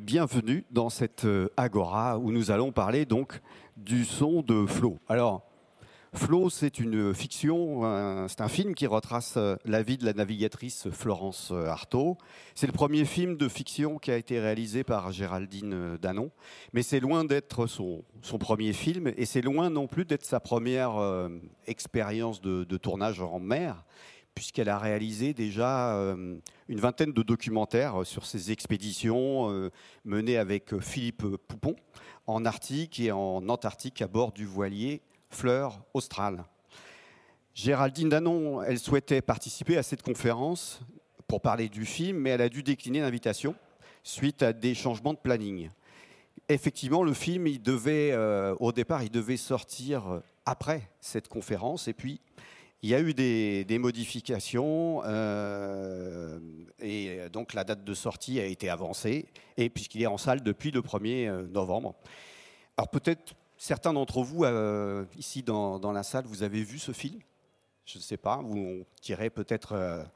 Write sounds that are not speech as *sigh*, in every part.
bienvenue dans cette euh, agora où nous allons parler donc du son de Flo. Alors, Flo, c'est une fiction, c'est un film qui retrace euh, la vie de la navigatrice Florence euh, Artaud. C'est le premier film de fiction qui a été réalisé par Géraldine Danon, mais c'est loin d'être son, premier film et c'est loin non plus d'être sa première expérience de, tournage en mer puisqu'elle a réalisé déjà euh, une vingtaine de documentaires sur ses expéditions euh, menées avec Philippe Poupon en Arctique et en Antarctique à bord du voilier Fleur Austral. Géraldine Danon, elle souhaitait participer à cette conférence pour parler du film, mais elle a dû décliner l'invitation suite à des changements de planning. Effectivement, le film, il devait, euh, au départ, il devait sortir après cette conférence, et puis il y a eu des, modifications euh, et donc la date de sortie a été avancée et puisqu'il est en salle depuis le 1er euh, novembre. Alors peut-être certains d'entre vous euh, ici dans, la salle, vous avez vu ce film? Je ne sais pas, vous direz peut-être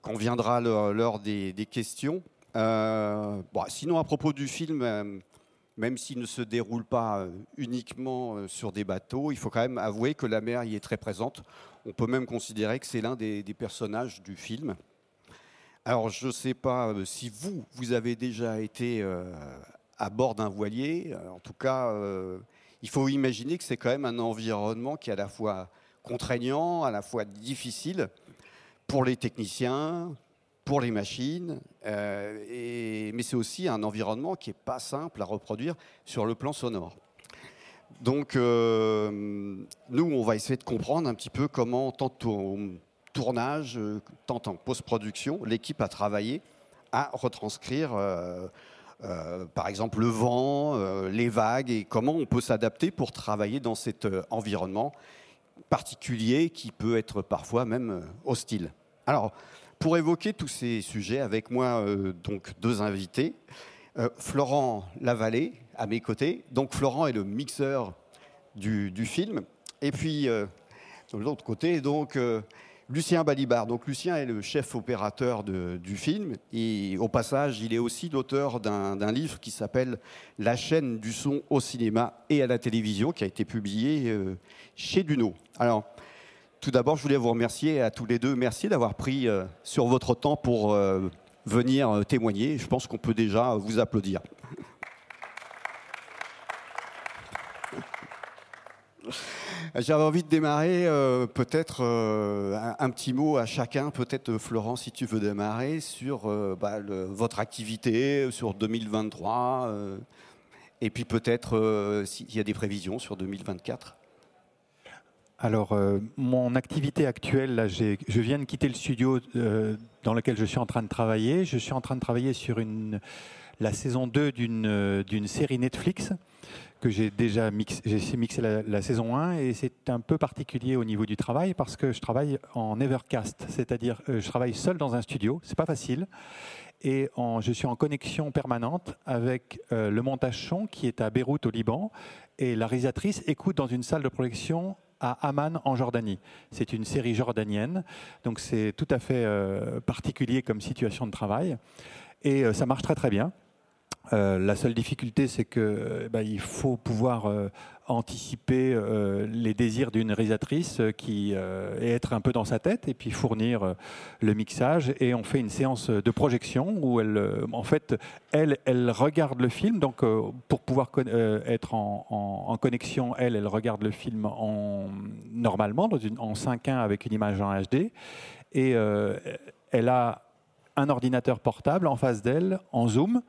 qu'on viendra l'heure des, questions. Sinon à propos du film, même s'il ne se déroule pas uniquement sur des bateaux, il faut quand même avouer que la mer y est très présente. On peut même considérer que c'est l'un des, personnages du film. Alors, je ne sais pas euh, si vous, vous avez déjà été euh, à bord d'un voilier. Euh, en tout cas, il faut imaginer que c'est quand même un environnement qui est à la fois contraignant, à la fois difficile pour les techniciens, pour les machines, mais c'est aussi un environnement qui n'est pas simple à reproduire sur le plan sonore. Donc, euh, nous, on va essayer de comprendre un petit peu comment, tant au tournage, euh, tant en post-production, l'équipe a travaillé à retranscrire, euh, par exemple, le vent, les vagues, et comment on peut s'adapter pour travailler dans cet environnement particulier qui peut être parfois même hostile. Alors, pour évoquer tous ces sujets, avec moi, donc deux invités. Florent Lavallée, à mes côtés. Donc Florent est le mixeur du, film. Et puis, euh, de l'autre côté, donc, euh, Lucien Balibar. Donc Lucien est le chef opérateur du film. Et au passage, il est aussi l'auteur d'un livre qui s'appelle La chaîne du son au cinéma et à la télévision, qui a été publié euh, chez Duno. Alors, tout d'abord, je voulais vous remercier à tous les deux. Merci d'avoir pris sur votre temps pour venir témoigner. Je pense qu'on peut déjà vous applaudir. J'avais envie de démarrer euh, peut-être euh, un, petit mot à chacun, peut-être Florent si tu veux démarrer sur euh, bah, votre activité sur 2023 et puis peut-être s'il y a des prévisions sur 2024. Alors, mon activité actuelle, là, je viens de quitter le studio dans lequel je suis en train de travailler. Je suis en train de travailler sur la saison 2 d'une série Netflix que j'ai déjà mixé, j'ai mixé la, saison 1 et c'est un peu particulier au niveau du travail parce que je travaille en Evercast, c'est-à-dire euh, je travaille seul dans un studio, c'est pas facile et je suis en connexion permanente avec euh, le montage son qui est à Beyrouth au Liban et la réalisatrice écoute dans une salle de projection à Amman en Jordanie. C'est une série jordanienne, donc c'est tout à fait euh, particulier comme situation de travail et ça marche très très bien. Euh, la seule difficulté, c'est que euh, bah, il faut pouvoir euh, anticiper les désirs d'une réalisatrice qui et être un peu dans sa tête et puis fournir le mixage. Et on fait une séance de projection où elle en fait elle regarde le film. Donc pour pouvoir être en, connexion elle elle regarde le film en normalement dans une, en 5.1 avec une image en HD et elle a un ordinateur portable en face d'elle en zoom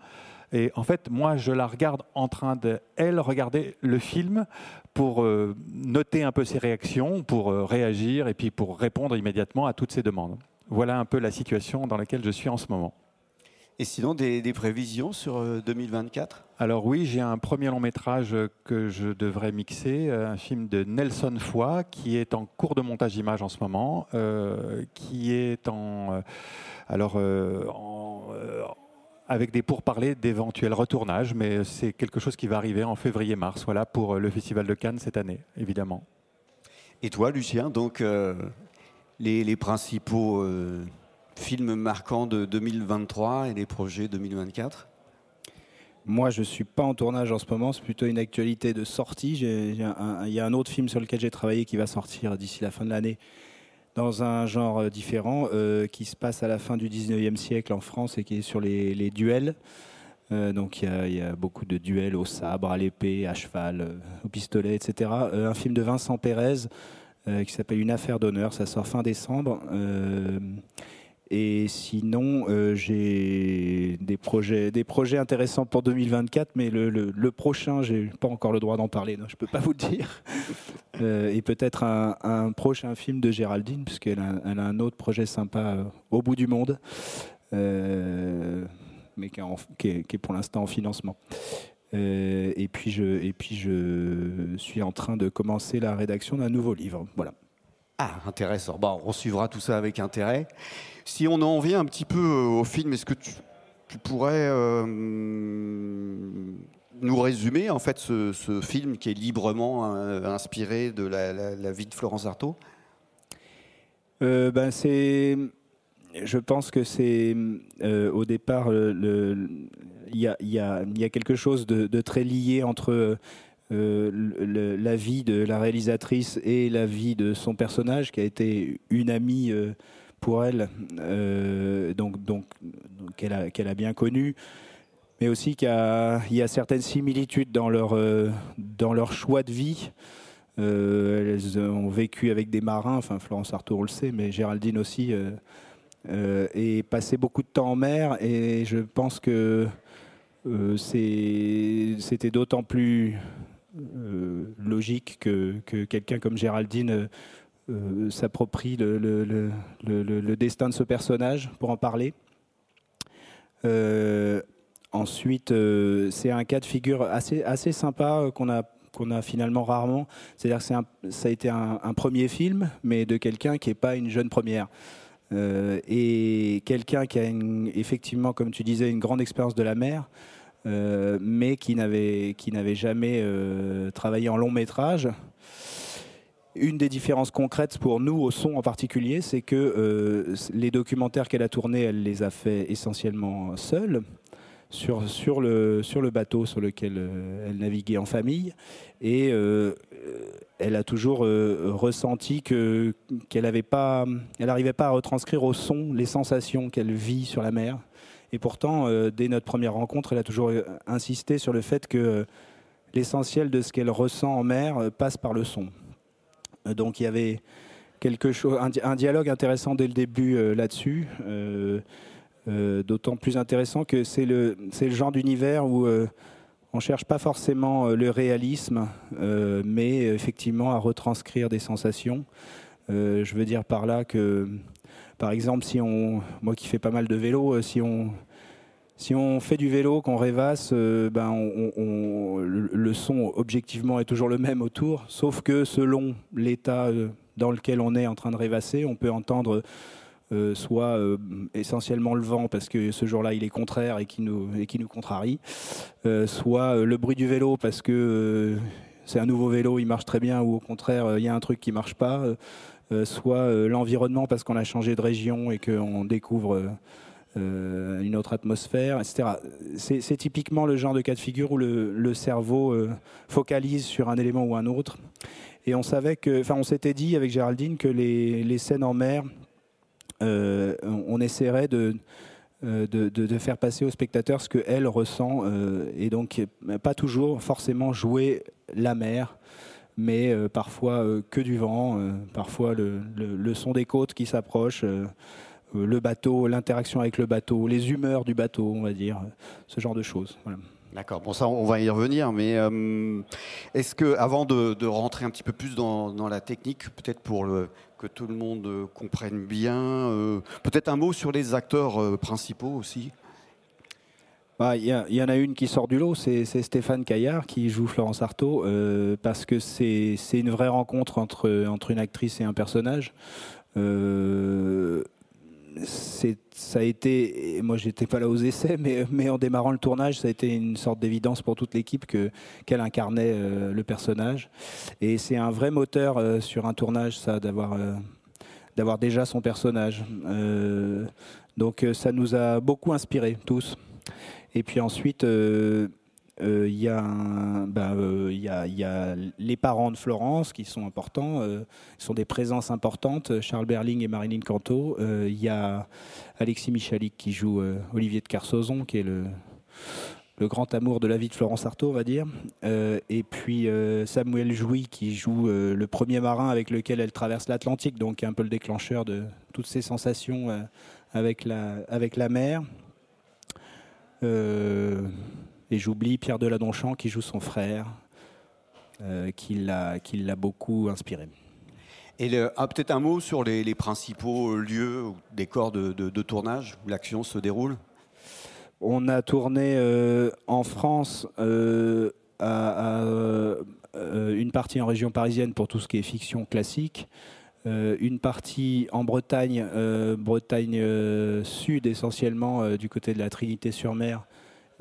et en fait, moi, je la regarde en train de, elle, regarder le film pour euh, noter un peu ses réactions, pour euh, réagir et puis pour répondre immédiatement à toutes ses demandes. Voilà un peu la situation dans laquelle je suis en ce moment. Et sinon, des, prévisions sur 2024 euh, Alors oui, j'ai un premier long métrage que je devrais mixer, un film de Nelson Foy, qui est en cours de montage d'image en ce moment, qui est en... alors, en, avec des pourparlers d'éventuels retournages, mais c'est quelque chose qui va arriver en février-mars, voilà, pour le Festival de Cannes cette année, évidemment. Et toi, Lucien, donc euh, les, principaux euh, films marquants de 2023 et les projets 2024 moi, je ne suis pas en tournage en ce moment, c'est plutôt une actualité de sortie. Il y a un autre film sur lequel j'ai travaillé qui va sortir d'ici la fin de l'année, dans un genre euh, différent, euh, qui se passe à la fin du 19e siècle en France et qui est sur les, duels. Euh, donc il y, a, beaucoup de duels au sabre, à l'épée, à cheval, au pistolet, etc. un film de Vincent Pérez qui s'appelle Une affaire d'honneur, ça sort fin décembre. Et sinon, euh, j'ai des projets, des projets intéressants pour 2024, mais le, le, le prochain, j'ai pas encore le droit d'en parler, donc je peux pas vous le dire. *laughs* Euh, et peut-être un, prochain film de Géraldine, puisqu'elle a, elle a un autre projet sympa euh, au bout du monde, mais qui est, qui, est, pour l'instant en financement. et puis je, et puis je suis en train de commencer la rédaction d'un nouveau livre. Voilà. Ah, intéressant. Bon, on suivra tout ça avec intérêt. Si on en vient un petit peu euh, au film, est-ce que tu, pourrais euh, nous résumer en fait ce, film qui est librement euh, inspiré de la, vie de Florence Artaud? Ben c'est, je pense que c'est au départ il y a, y, a, quelque chose de très lié entre euh, la vie de la réalisatrice et la vie de son personnage, qui a été une amie euh, pour elle, euh, donc, donc qu'elle a, qu'elle a bien connue, mais aussi qu'il y a, certaines similitudes dans leur, dans leur choix de vie. elles ont vécu avec des marins, enfin Florence Arthur on le sait, mais Géraldine aussi, et passé beaucoup de temps en mer, et je pense que c'était d'autant plus euh, logique que, quelqu'un comme Géraldine euh, euh, s'approprie le, destin de ce personnage pour en parler. ensuite, c'est un cas de figure assez, assez sympa qu'on a qu'on a finalement rarement. C'est-à-dire que ça a été un, premier film, mais de quelqu'un qui n'est pas une jeune première. et quelqu'un qui a effectivement, comme tu disais, une grande expérience de la mer, euh, mais qui n'avait qui n'avait jamais euh, travaillé en long métrage. Une des différences concrètes pour nous au son en particulier, c'est que euh, les documentaires qu'elle a tournés, elle les a fait essentiellement seule. Sur, sur, le, sur le bateau sur lequel elle naviguait en famille. Et elle a toujours ressenti que, qu'elle n'arrivait pas, pas à retranscrire au son les sensations qu'elle vit sur la mer. Et pourtant, euh, dès notre première rencontre, elle a toujours euh, insisté sur le fait que euh, l'essentiel de ce qu'elle ressent en mer passe par le son. donc il y avait quelque chose, un, dialogue intéressant dès le début là-dessus. D'autant plus intéressant que c'est le, le genre d'univers où on ne cherche pas forcément le réalisme, mais effectivement à retranscrire des sensations. je veux dire par là que par exemple, si on, moi qui fais pas mal de vélo, si on, si on fait du vélo, qu'on rêvasse, euh, ben le, son objectivement est toujours le même autour, sauf que selon l'état euh, dans lequel on est en train de rêvasser, on peut entendre soit essentiellement le vent parce que ce jour-là il est contraire et qui nous, nous contrarie, soit le bruit du vélo parce que c'est un nouveau vélo, il marche très bien, ou au contraire il y a un truc qui marche pas. Euh, soit euh, l'environnement parce qu'on a changé de région et qu'on découvre euh, une autre atmosphère, etc. C'est typiquement le genre de cas de figure où le, cerveau focalise sur un élément ou un autre. Et on savait que, enfin, on s'était dit avec Géraldine que les, scènes en mer, on, essaierait de, faire passer au spectateur ce qu'elle ressent, et donc pas toujours forcément jouer la mer, mais euh, parfois euh, que du vent, euh, parfois le, son des côtes qui s'approchent, le bateau, l'interaction avec le bateau, les humeurs du bateau, on va dire, ce genre de choses. D'accord, bon ça on va y revenir, mais est-ce que avant de, rentrer un petit peu plus dans, la technique, peut-être pour que tout le monde comprenne bien, peut-être un mot sur les acteurs principaux aussi? Bah, il y, en a une qui sort du lot, c'est Stéphane Caillard qui joue Florence Artaud, euh, parce que c'est une vraie rencontre entre, entre une actrice et un personnage. Euh, ça a été, moi j'étais pas là aux essais, mais, en démarrant le tournage, ça a été une sorte d'évidence pour toute l'équipe qu'elle incarnait euh, le personnage. Et c'est un vrai moteur sur un tournage, ça, d'avoir d'avoir déjà son personnage. donc ça nous a beaucoup inspiré tous. Et puis ensuite, il y, a, les parents de Florence qui sont importants, qui sont des présences importantes, Charles Berling et Marilyn Canto. Il y a Alexis Michalik qui joue Olivier de Carsozon, qui est le, grand amour de la vie de Florence Artaud, on va dire. Euh, et puis euh, Samuel Jouy qui joue euh, le premier marin avec lequel elle traverse l'Atlantique, donc un peu le déclencheur de toutes ces sensations avec, la, avec la mer. Et j'oublie Pierre Deladonchamp qui joue son frère, qui l'a beaucoup inspiré. Et peut-être un mot sur les, principaux lieux ou décors de, de tournage où l'action se déroule? On a tourné euh, en France euh, à, euh, une partie en région parisienne pour tout ce qui est fiction classique, une partie en Bretagne, Bretagne sud essentiellement du côté de la Trinité-sur-Mer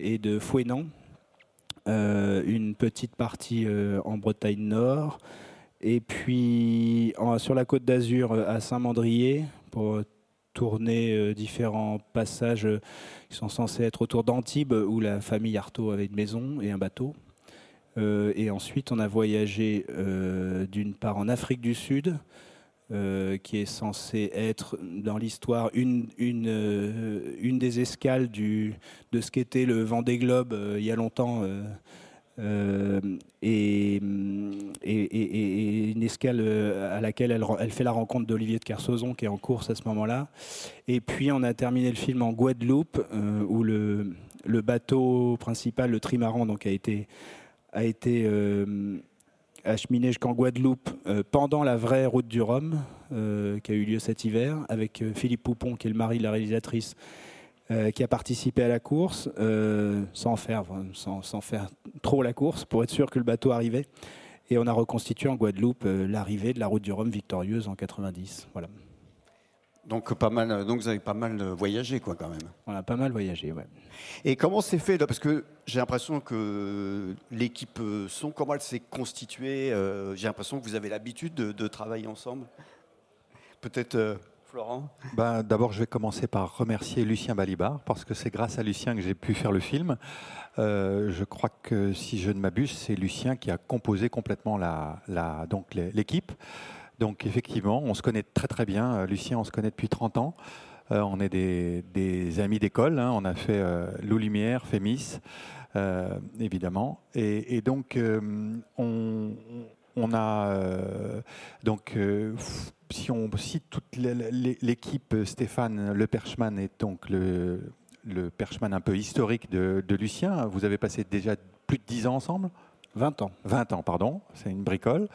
et de Fouesnant, une petite partie en Bretagne nord, et puis sur la côte d'Azur à Saint-Mandrier pour tourner euh, différents passages euh, qui sont censés être autour d'Antibes, où la famille Artaud avait une maison et un bateau. Euh, et ensuite, on a voyagé d'une part en Afrique du Sud, qui est censé être dans l'histoire une, une, une, des escales de ce qu'était le Vendée Globe il y a longtemps euh, et, une escale euh, à laquelle elle, fait la rencontre d'Olivier de Kersauzon qui est en course à ce moment-là. Et puis on a terminé le film en Guadeloupe euh, où le, bateau principal, le trimaran, donc a été, a été acheminé jusqu'en Guadeloupe pendant la vraie route du Rhum qui a eu lieu cet hiver avec Philippe Poupon qui est le mari de la réalisatrice euh, qui a participé à la course, euh, sans, faire, sans, faire trop la course, pour être sûr que le bateau arrivait. Et on a reconstitué en Guadeloupe euh, l'arrivée de la route du Rhum victorieuse en 90. Voilà. Donc, pas mal, donc vous avez pas mal voyagé, quoi, quand même. On a pas mal voyagé, ouais. Et comment c'est fait là? Parce que j'ai l'impression que l'équipe son, comment elle s'est constituée J'ai l'impression que vous avez l'habitude de, de, travailler ensemble. Peut-être Florent? Ben, D'abord, je vais commencer par remercier Lucien Balibar, parce que c'est grâce à Lucien que j'ai pu faire le film. Euh, je crois que, si je ne m'abuse, c'est Lucien qui a composé complètement la, la, donc l'équipe. Donc, effectivement, on se connaît très très bien. Euh, Lucien, on se connaît depuis 30 ans. Euh, on est des, amis d'école. Hein. On a fait Loup Lumière, Fémis, évidemment. Et, donc, on, a donc si on cite toute l'équipe, Stéphane Le Perchman est donc le, le Perchman un peu historique de, Lucien. Vous avez passé déjà plus de 10 ans ensemble? 20 ans. 20 ans, pardon, c'est une bricole.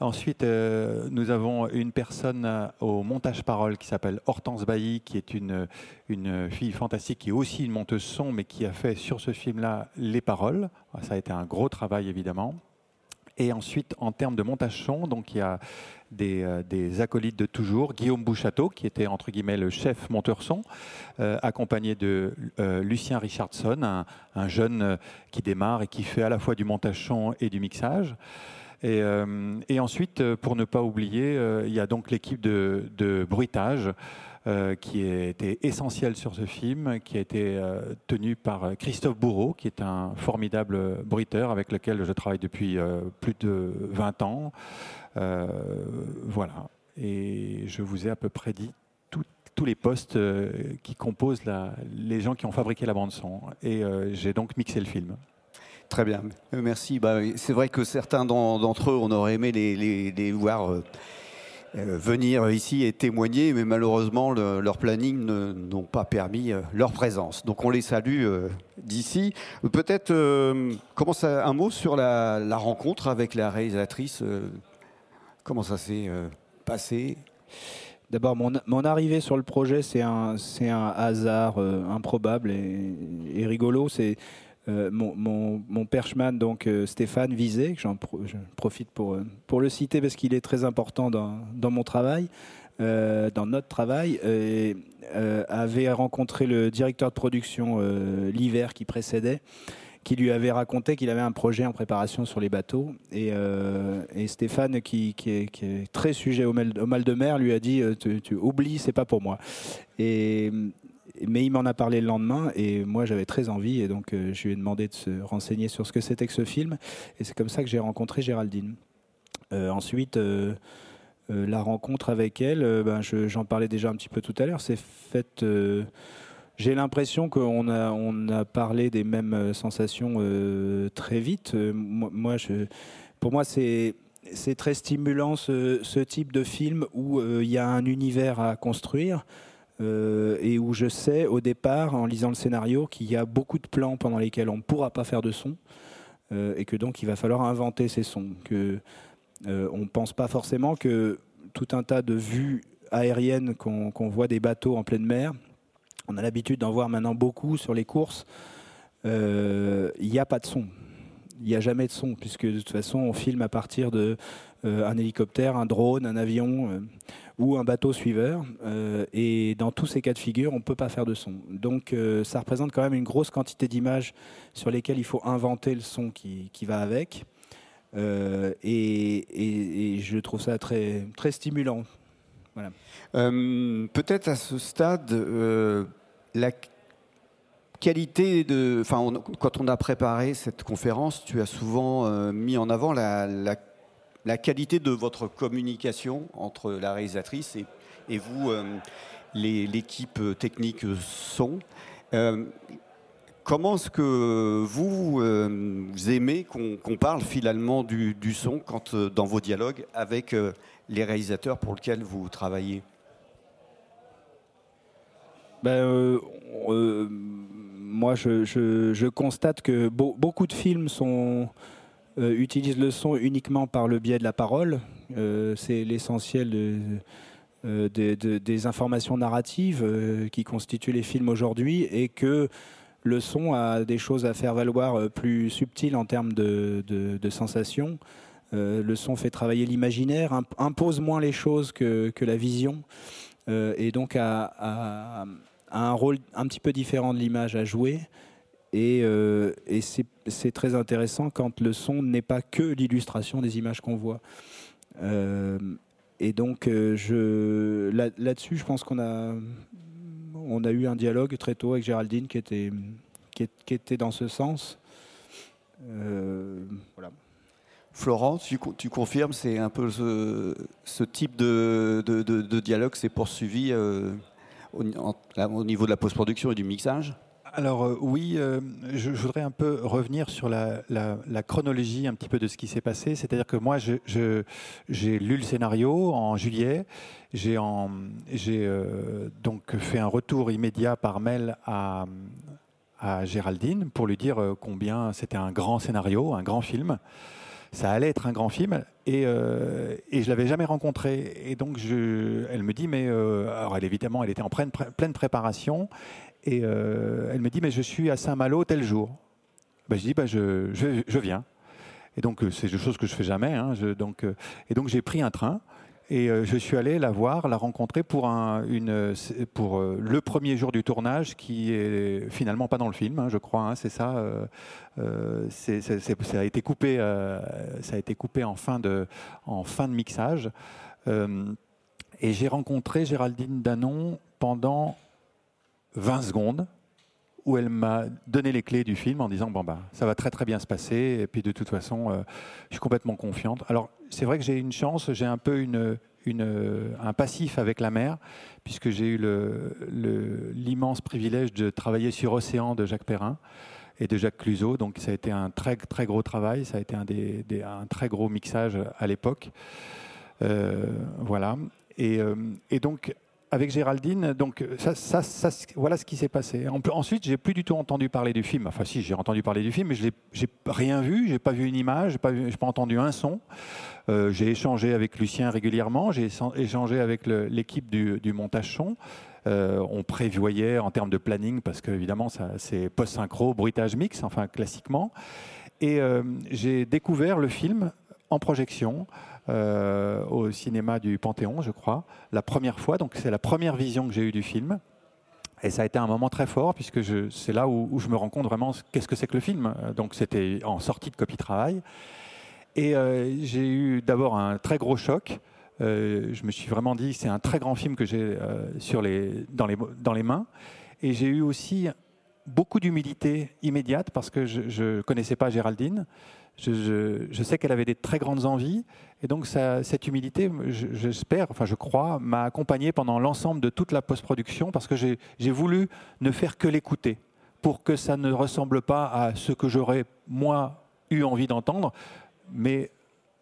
Ensuite, euh, nous avons une personne euh, au montage parole qui s'appelle Hortense Bailly, qui est une, une fille fantastique, qui est aussi une monteuse son, mais qui a fait sur ce film-là les paroles. Ça a été un gros travail, évidemment. Et ensuite, en termes de montage son, donc il y a euh, des, acolytes de toujours, Guillaume Bouchateau, qui était entre guillemets le chef monteur son, euh, accompagné de euh, Lucien Richardson, un, jeune qui démarre et qui fait à la fois du montage son et du mixage. Et, ensuite, pour ne pas oublier, il y a donc l'équipe de bruitage. Euh, qui été essentiel sur ce film, qui a été euh, tenu par Christophe Bourreau, qui est un formidable bruiteur avec lequel je travaille depuis euh, plus de 20 ans. voilà. Et je vous ai à peu près dit tous les postes qui composent les gens qui ont fabriqué la bande-son. Et j'ai donc mixé le film. Très bien, merci. Bah, c'est vrai que certains d'entre eux, on aurait aimé les, voir euh, venir ici et témoigner, mais malheureusement, leur planning n'ont pas permis euh, leur présence. Donc on les salue euh, d'ici. Peut-être commence un mot sur la, rencontre avec la réalisatrice. comment ça s'est passé? D'abord, mon, arrivée sur le projet, c'est un, un hasard improbable et, et rigolo. C'est euh, mon, mon, perchman, donc euh, Stéphane Vizet, j'en profite pour, euh, pour le citer parce qu'il est très important dans, dans mon travail, dans notre travail, avait rencontré le directeur de production l'hiver qui précédait qui lui avait raconté qu'il avait un projet en préparation sur les bateaux. Et, Stéphane, qui, est, très sujet au mal, de mer, lui a dit tu, tu oublies, c'est pas pour moi. Mais il m'en a parlé le lendemain et moi j'avais très envie et donc je lui ai demandé de se renseigner sur ce que c'était que ce film et c'est comme ça que j'ai rencontré Géraldine. ensuite, la rencontre avec elle, ben, j'en parlais déjà un petit peu tout à l'heure, c'est j'ai l'impression qu'on a, on a parlé des mêmes euh, sensations euh, très vite. Euh, moi, pour moi, c'est, c'est très stimulant ce, type de film où il y a un univers à construire et où je sais au départ, en lisant le scénario, qu'il y a beaucoup de plans pendant lesquels on ne pourra pas faire de son et que donc il va falloir inventer ces sons. Que, on ne pense pas forcément que tout un tas de vues aériennes qu'on, voit des bateaux en pleine mer, on a l'habitude d'en voir maintenant beaucoup sur les courses. Euh, il n'y a pas de son. Il n'y a jamais de son, puisque de toute façon, on filme à partir de euh, un hélicoptère, un drone, un avion euh, ou un bateau suiveur. et dans tous ces cas de figure, on ne peut pas faire de son. Donc, ça représente quand même une grosse quantité d'images sur lesquelles il faut inventer le son qui, va avec. Et, et, je trouve ça très, très stimulant. Voilà. Peut-être à ce stade, la qualité de. Enfin, quand on a préparé cette conférence, tu as souvent euh, mis en avant la, qualité de votre communication entre la réalisatrice et, vous, euh, l'équipe technique son. Euh, comment est-ce que vous, aimez qu'on parle finalement du, son quand, dans vos dialogues avec les réalisateurs pour lesquels vous travaillez? Ben, euh, euh, Moi, je, constate que beaucoup de films sont, euh, utilisent le son uniquement par le biais de la parole. C'est l'essentiel des informations narratives qui constituent les films aujourd'hui et que le son a des choses à faire valoir plus subtiles en termes de, sensations. le son fait travailler l'imaginaire, impose moins les choses que, la vision, et donc a un rôle un petit peu différent de l'image à jouer. Et, euh, c'est très intéressant quand le son n'est pas que l'illustration des images qu'on voit. Euh, et donc, euh, là-dessus, je pense qu'on a, eu un dialogue très tôt avec Géraldine qui était, dans ce sens. voilà. Florent, tu, tu confirmes, c'est un peu ce, type de, de, de dialogue s'est poursuivi au, niveau de la post-production et du mixage? Alors euh, oui, euh, je, voudrais un peu revenir sur la, chronologie un petit peu de ce qui s'est passé. C'est-à-dire que moi, j'ai lu le scénario en juillet. J'ai euh, donc fait un retour immédiat par mail à, Géraldine pour lui dire combien c'était un grand scénario, un grand film ça allait être un grand film et, euh, et je l'avais jamais rencontré. Et donc elle me dit, mais alors elle évidemment, elle était en pleine préparation et euh, elle me dit, mais je suis à Saint-Malo tel jour. Ben, je dis, ben, je, je, viens. Et donc c'est des choses que je fais jamais. Hein, donc, et donc j'ai pris un train. Et euh, je suis allé la voir, la rencontrer pour, un, une, pour euh, le premier jour du tournage, qui est finalement pas dans le film, hein, je crois. Hein, c'est ça. Euh, ça a été coupé. ça a été coupé en fin de, en fin de mixage. et j'ai rencontré Géraldine Danon pendant 20 secondes où elle m'a donné les clés du film en disant bon bah ça va très très bien se passer et puis de toute façon je suis complètement confiante. Alors c'est vrai que j'ai une chance, j'ai un peu une, un passif avec la mer, puisque j'ai eu l'immense privilège de travailler sur Océan de Jacques Perrin et de Jacques Cluzot. Donc ça a été un très, très gros travail, ça a été un, des, un très gros mixage à l'époque. Euh, voilà. Et, euh, et, donc avec Géraldine, donc ça voilà ce qui s'est passé. Ensuite, j'ai plus du tout entendu parler du film. Enfin, si, j'ai entendu parler du film, mais je n'ai rien vu, j'ai pas vu une image, j'ai pas, pas entendu un son. Euh, j'ai échangé avec Lucien régulièrement, j'ai échangé avec l'équipe du, montage son. Euh, on prévoyait en termes de planning, parce qu'évidemment, c'est post-synchro, bruitage mix, enfin classiquement. Et euh, j'ai découvert le film en projection. Euh, au cinéma du Panthéon, je crois, la première fois. Donc c'est la première vision que j'ai eue du film. Et ça a été un moment très fort, puisque c'est là où, je me rends compte vraiment qu'est-ce que c'est que le film. Donc c'était en sortie de copie travail. Et euh, j'ai eu d'abord un très gros choc. Euh, je me suis vraiment dit, c'est un très grand film que j'ai dans, les, dans les mains. Et j'ai eu aussi beaucoup d'humilité immédiate parce que je ne connaissais pas Géraldine. Je, sais qu'elle avait des très grandes envies. Et donc, cette humilité, j'espère, enfin, je crois, m'a accompagné pendant l'ensemble de toute la post-production parce que j'ai voulu ne faire que l'écouter pour que ça ne ressemble pas à ce que j'aurais, moi, eu envie d'entendre, mais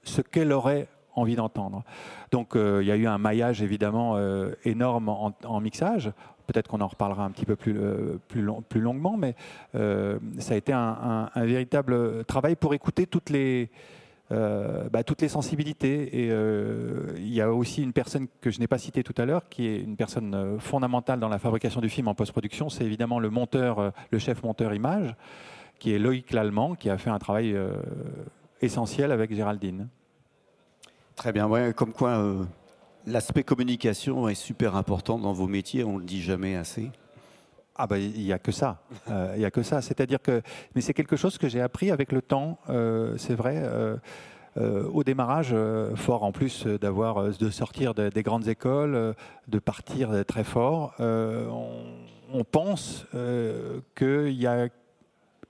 ce qu'elle aurait envie d'entendre. Donc euh, il y a eu un maillage évidemment euh, énorme en, mixage. Peut-être qu'on en reparlera un petit peu plus, euh, plus, plus, longuement, mais ça a été un, véritable travail pour écouter toutes les, bah, toutes les sensibilités. Et il y a aussi une personne que je n'ai pas citée tout à l'heure, qui est une personne fondamentale dans la fabrication du film en post-production. C'est évidemment le monteur, le chef monteur image, qui est Loïc Lallemand, qui a fait un travail essentiel avec Géraldine. Très bien, ouais, comme quoi euh, l'aspect communication est super important dans vos métiers, on ne le dit jamais assez. Ah ben il n'y a que ça, *laughs* euh, il y a que ça. C'est-à-dire que, mais c'est quelque chose que j'ai appris avec le temps. Euh, c'est vrai. au démarrage, fort en plus d'avoir de sortir des grandes écoles, de partir très fort, on, on, pense qu'il y a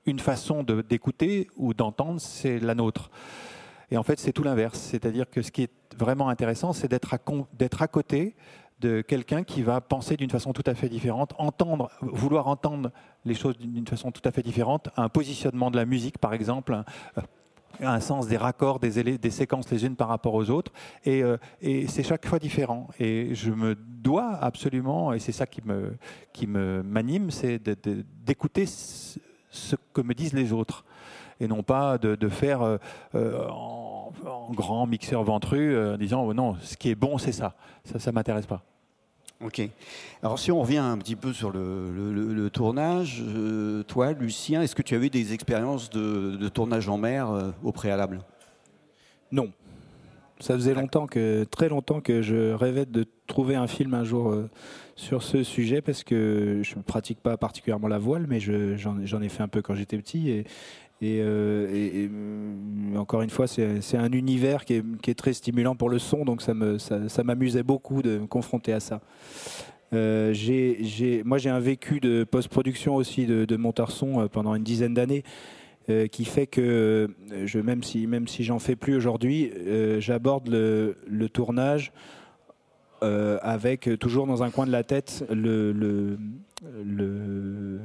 une façon d'écouter ou d'entendre, c'est la nôtre. Et en fait, c'est tout l'inverse. C'est-à-dire que ce qui est vraiment intéressant, c'est d'être à, côté de quelqu'un qui va penser d'une façon tout à fait différente, entendre, vouloir entendre les choses d'une façon tout à fait différente, un positionnement de la musique, par exemple, un, sens des raccords, des, des, séquences les unes par rapport aux autres, et, euh, et c'est chaque fois différent. Et je me dois absolument, et c'est ça qui me, qui me m'anime, c'est d'écouter ce que me disent les autres et non pas de, faire euh, euh, en, grand mixeur ventru euh, en disant oh non, ce qui est bon, c'est ça. Ça, ne m'intéresse pas. Ok. Alors si on revient un petit peu sur le, tournage, toi, Lucien, est-ce que tu as eu des expériences de, tournage en mer au préalable? Non. Ça faisait longtemps que, très longtemps que je rêvais de trouver un film un jour sur ce sujet parce que je ne pratique pas particulièrement la voile, mais j'en ai fait un peu quand j'étais petit et, euh, et, mm, encore une fois, c'est un univers qui est, très stimulant pour le son, donc ça m'amusait beaucoup de me confronter à ça. Euh, moi, j'ai un vécu de post-production aussi de, de monteur son euh, pendant une dizaine d'années. qui fait que même si, j'en fais plus aujourd'hui, j'aborde le, tournage avec toujours dans un coin de la tête le, le,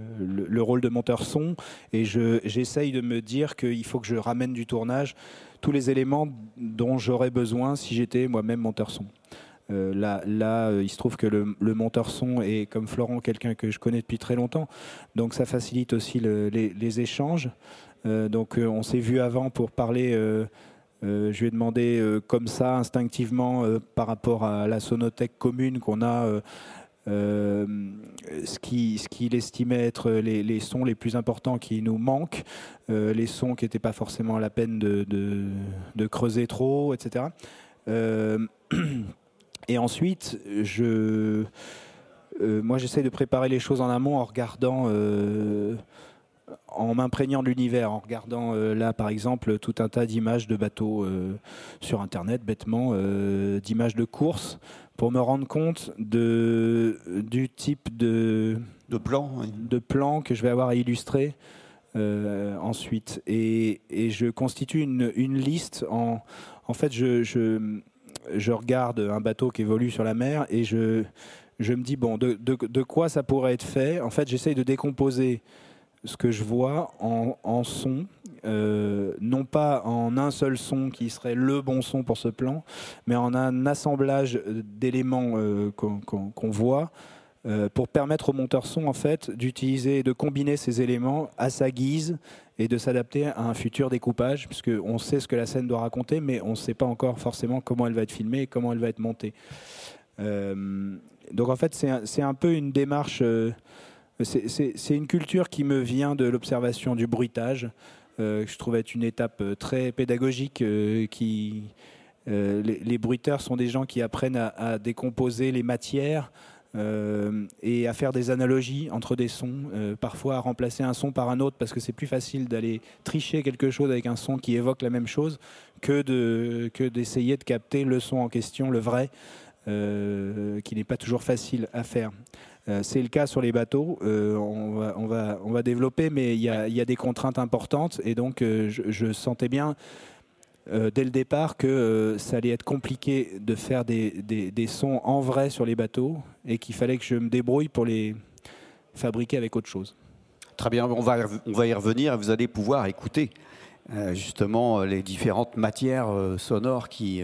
le, rôle de monteur son et j'essaye de me dire qu'il faut que je ramène du tournage tous les éléments dont j'aurais besoin si j'étais moi-même monteur son. Euh, là, là euh, il se trouve que le, monteur son est, comme Florent, quelqu'un que je connais depuis très longtemps, donc ça facilite aussi les, échanges. Euh, donc on s'est vu avant pour parler. je lui ai demandé comme ça, instinctivement, par rapport à la sonothèque commune qu'on a euh, ce qu'il ce qu'il estimait être les, sons les plus importants qui nous manquent, euh, les sons qui n'étaient pas forcément à la peine de creuser trop, etc. Euh, *clears throat* et ensuite, je, moi j'essaie de préparer les choses en amont en regardant en m'imprégnant de l'univers, en regardant là par exemple tout un tas d'images de bateaux sur internet, bêtement, d'images de courses, pour me rendre compte de, du type de, de plan, de plan que je vais avoir à illustrer euh, ensuite. Et, et, je constitue une, une, liste. En, en fait, je, je, je, regarde un bateau qui évolue sur la mer et je, je me dis, bon, de, de, de quoi ça pourrait être fait? En fait, j'essaye de décomposer ce que je vois en, en son euh, non pas en un seul son qui serait le bon son pour ce plan, mais en un assemblage d'éléments euh, qu'on voit euh, pour permettre au monteur son en fait d'utiliser de combiner ces éléments à sa guise et de s'adapter à un futur découpage, puisque on sait ce que la scène doit raconter, mais on ne sait pas encore forcément comment elle va être filmée et comment elle va être montée. donc en fait, c'est un, peu une démarche. c'est une culture qui me vient de l'observation du bruitage, euh, je trouve être une étape euh, très pédagogique euh, qui les, bruiteurs sont des gens qui apprennent à, décomposer les matières et à faire des analogies entre des sons, parfois à remplacer un son par un autre parce que c'est plus facile d'aller tricher quelque chose avec un son qui évoque la même chose que que d'essayer de capter le son en question, le vrai, qui n'est pas toujours facile à faire. C'est le cas sur les bateaux. on, va, on, va, on, va, développer, mais il y a, y a, des contraintes importantes. Et donc, je, je, sentais bien dès le départ que ça allait être compliqué de faire des, des, sons en vrai sur les bateaux et qu'il fallait que je me débrouille pour les fabriquer avec autre chose. Très bien, on va, on va y revenir. Vous allez pouvoir écouter euh, justement les différentes matières euh, sonores qui,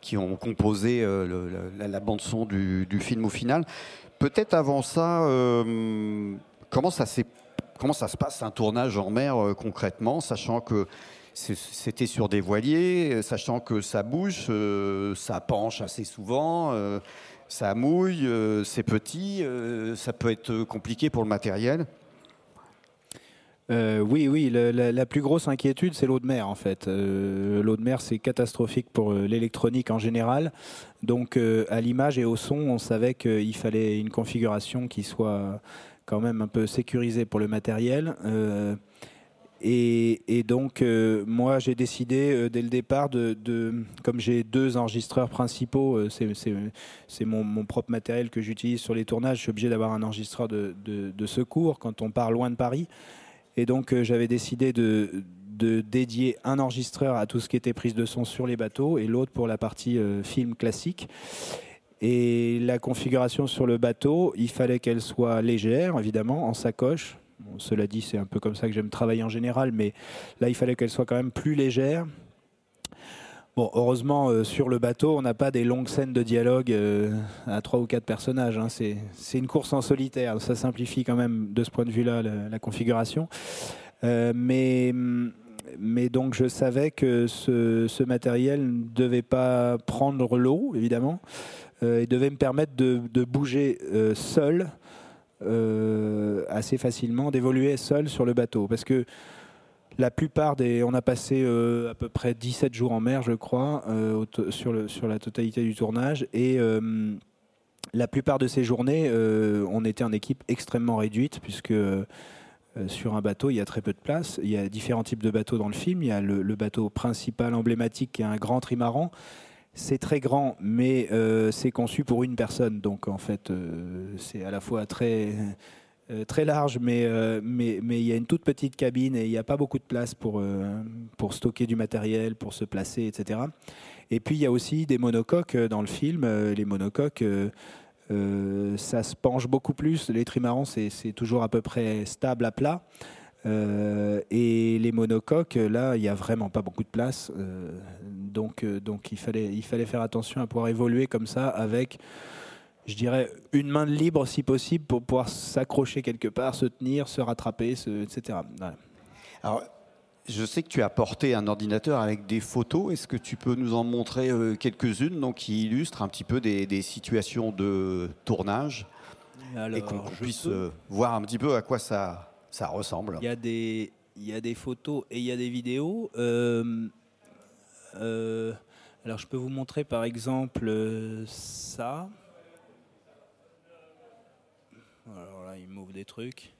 qui ont composé euh, la, bande son du, film au final. Peut-être avant ça, comment ça comment ça se passe un tournage en mer concrètement, sachant que c'était sur des voiliers, sachant que ça bouge, ça penche assez souvent, ça mouille, c'est petit, ça peut être compliqué pour le matériel? Euh, oui, oui, la, plus grosse inquiétude, c'est l'eau de mer en fait. Euh, l'eau de mer, c'est catastrophique pour euh, l'électronique en général. Donc, à l'image et au son, on savait qu'il fallait une configuration qui soit quand même un peu sécurisée pour le matériel. Et, donc, moi, j'ai décidé dès le départ de, comme j'ai deux enregistreurs principaux, c'est mon, propre matériel que j'utilise sur les tournages, je suis obligé d'avoir un enregistreur de, secours quand on part loin de Paris. Et donc euh, j'avais décidé de, dédier un enregistreur à tout ce qui était prise de son sur les bateaux et l'autre pour la partie euh, film classique. Et la configuration sur le bateau, il fallait qu'elle soit légère, évidemment, en sacoche. cela dit, c'est un peu comme ça que j'aime travailler en général, mais là, il fallait qu'elle soit quand même plus légère, Bon, heureusement, euh, sur le bateau, on n'a pas des longues scènes de dialogue euh, à trois ou quatre personnages. Hein. C'est, une course en solitaire. Ça simplifie quand même, de ce point de vue-là, la, configuration. Euh, mais, donc, je savais que ce, matériel ne devait pas prendre l'eau, évidemment, et devait me permettre de, de bouger seul assez facilement, d'évoluer seul sur le bateau. Parce que la plupart des. On a passé euh, à peu près 17 jours en mer, je crois, euh, sur, la totalité du tournage. Et euh, la plupart de ces journées, on était en équipe extrêmement réduite, puisque sur un bateau, il y a très peu de place. Il y a différents types de bateaux dans le film. Il y a le, bateau principal emblématique qui est un grand trimaran. C'est très grand, mais c'est conçu pour une personne. Donc en fait, c'est à la fois très euh, très large, mais, euh, mais, mais, il y a une toute petite cabine et il n'y a pas beaucoup de place pour, euh, pour stocker du matériel, pour se placer, etc. Et puis il y a aussi des monocoques dans le film. les monocoques, ça se penche beaucoup plus. Les trimarans, c'est toujours à peu près stable à plat. et les monocoques, là, il n'y a vraiment pas beaucoup de place. donc, donc il, fallait, il fallait faire attention à pouvoir évoluer comme ça avec je dirais, une main libre si possible pour pouvoir s'accrocher quelque part, se tenir, se rattraper, etc. Alors, je sais que tu as porté un ordinateur avec des photos. Est-ce que tu peux nous en montrer euh, quelques-unes donc, qui illustrent un petit peu des, situations de tournage et qu'on puisse euh, voir un petit peu à quoi ça, ça ressemble Il y, a des, il y a des photos et il y a des vidéos. Euh, alors, je peux vous montrer par exemple ça. Alors là, il m'ouvre des trucs.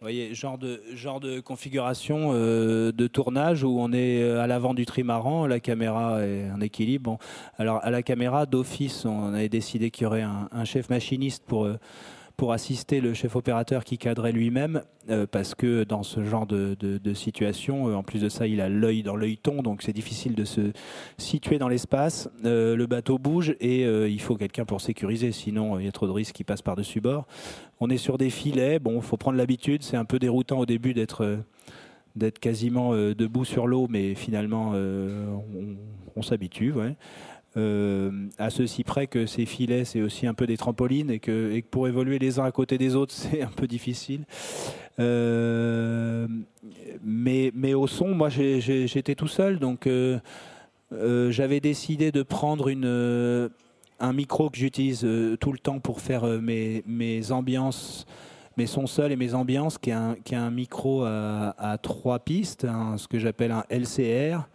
Vous voyez, genre de, genre de configuration euh, de tournage où on est euh, à l'avant du trimaran, la caméra est en équilibre. Bon, alors à la caméra, d'office, on avait décidé qu'il y aurait un, chef machiniste pour euh, pour assister le chef opérateur qui cadrait lui-même, euh, parce que dans ce genre de, situation, euh, en plus de ça, il a l'œil dans l'œilleton, donc c'est difficile de se situer dans l'espace. Euh, le bateau bouge et il faut quelqu'un pour sécuriser, sinon il y a trop de risques qui passent par-dessus bord. On est sur des filets, bon, faut prendre l'habitude, c'est un peu déroutant au début d'être quasiment debout sur l'eau, mais finalement on, s'habitue. Ouais. Euh, à ceci près que ces filets, c'est aussi un peu des trampolines et que, pour évoluer les uns à côté des autres, *laughs* c'est un peu difficile. Euh, mais, mais au son, moi, j'étais tout seul, donc euh, j'avais décidé de prendre une, un micro que j'utilise tout le temps pour faire mes, mes ambiances mes sons seuls et mes ambiances, qui est un, qui un micro à, trois pistes, ce que j'appelle un LCR.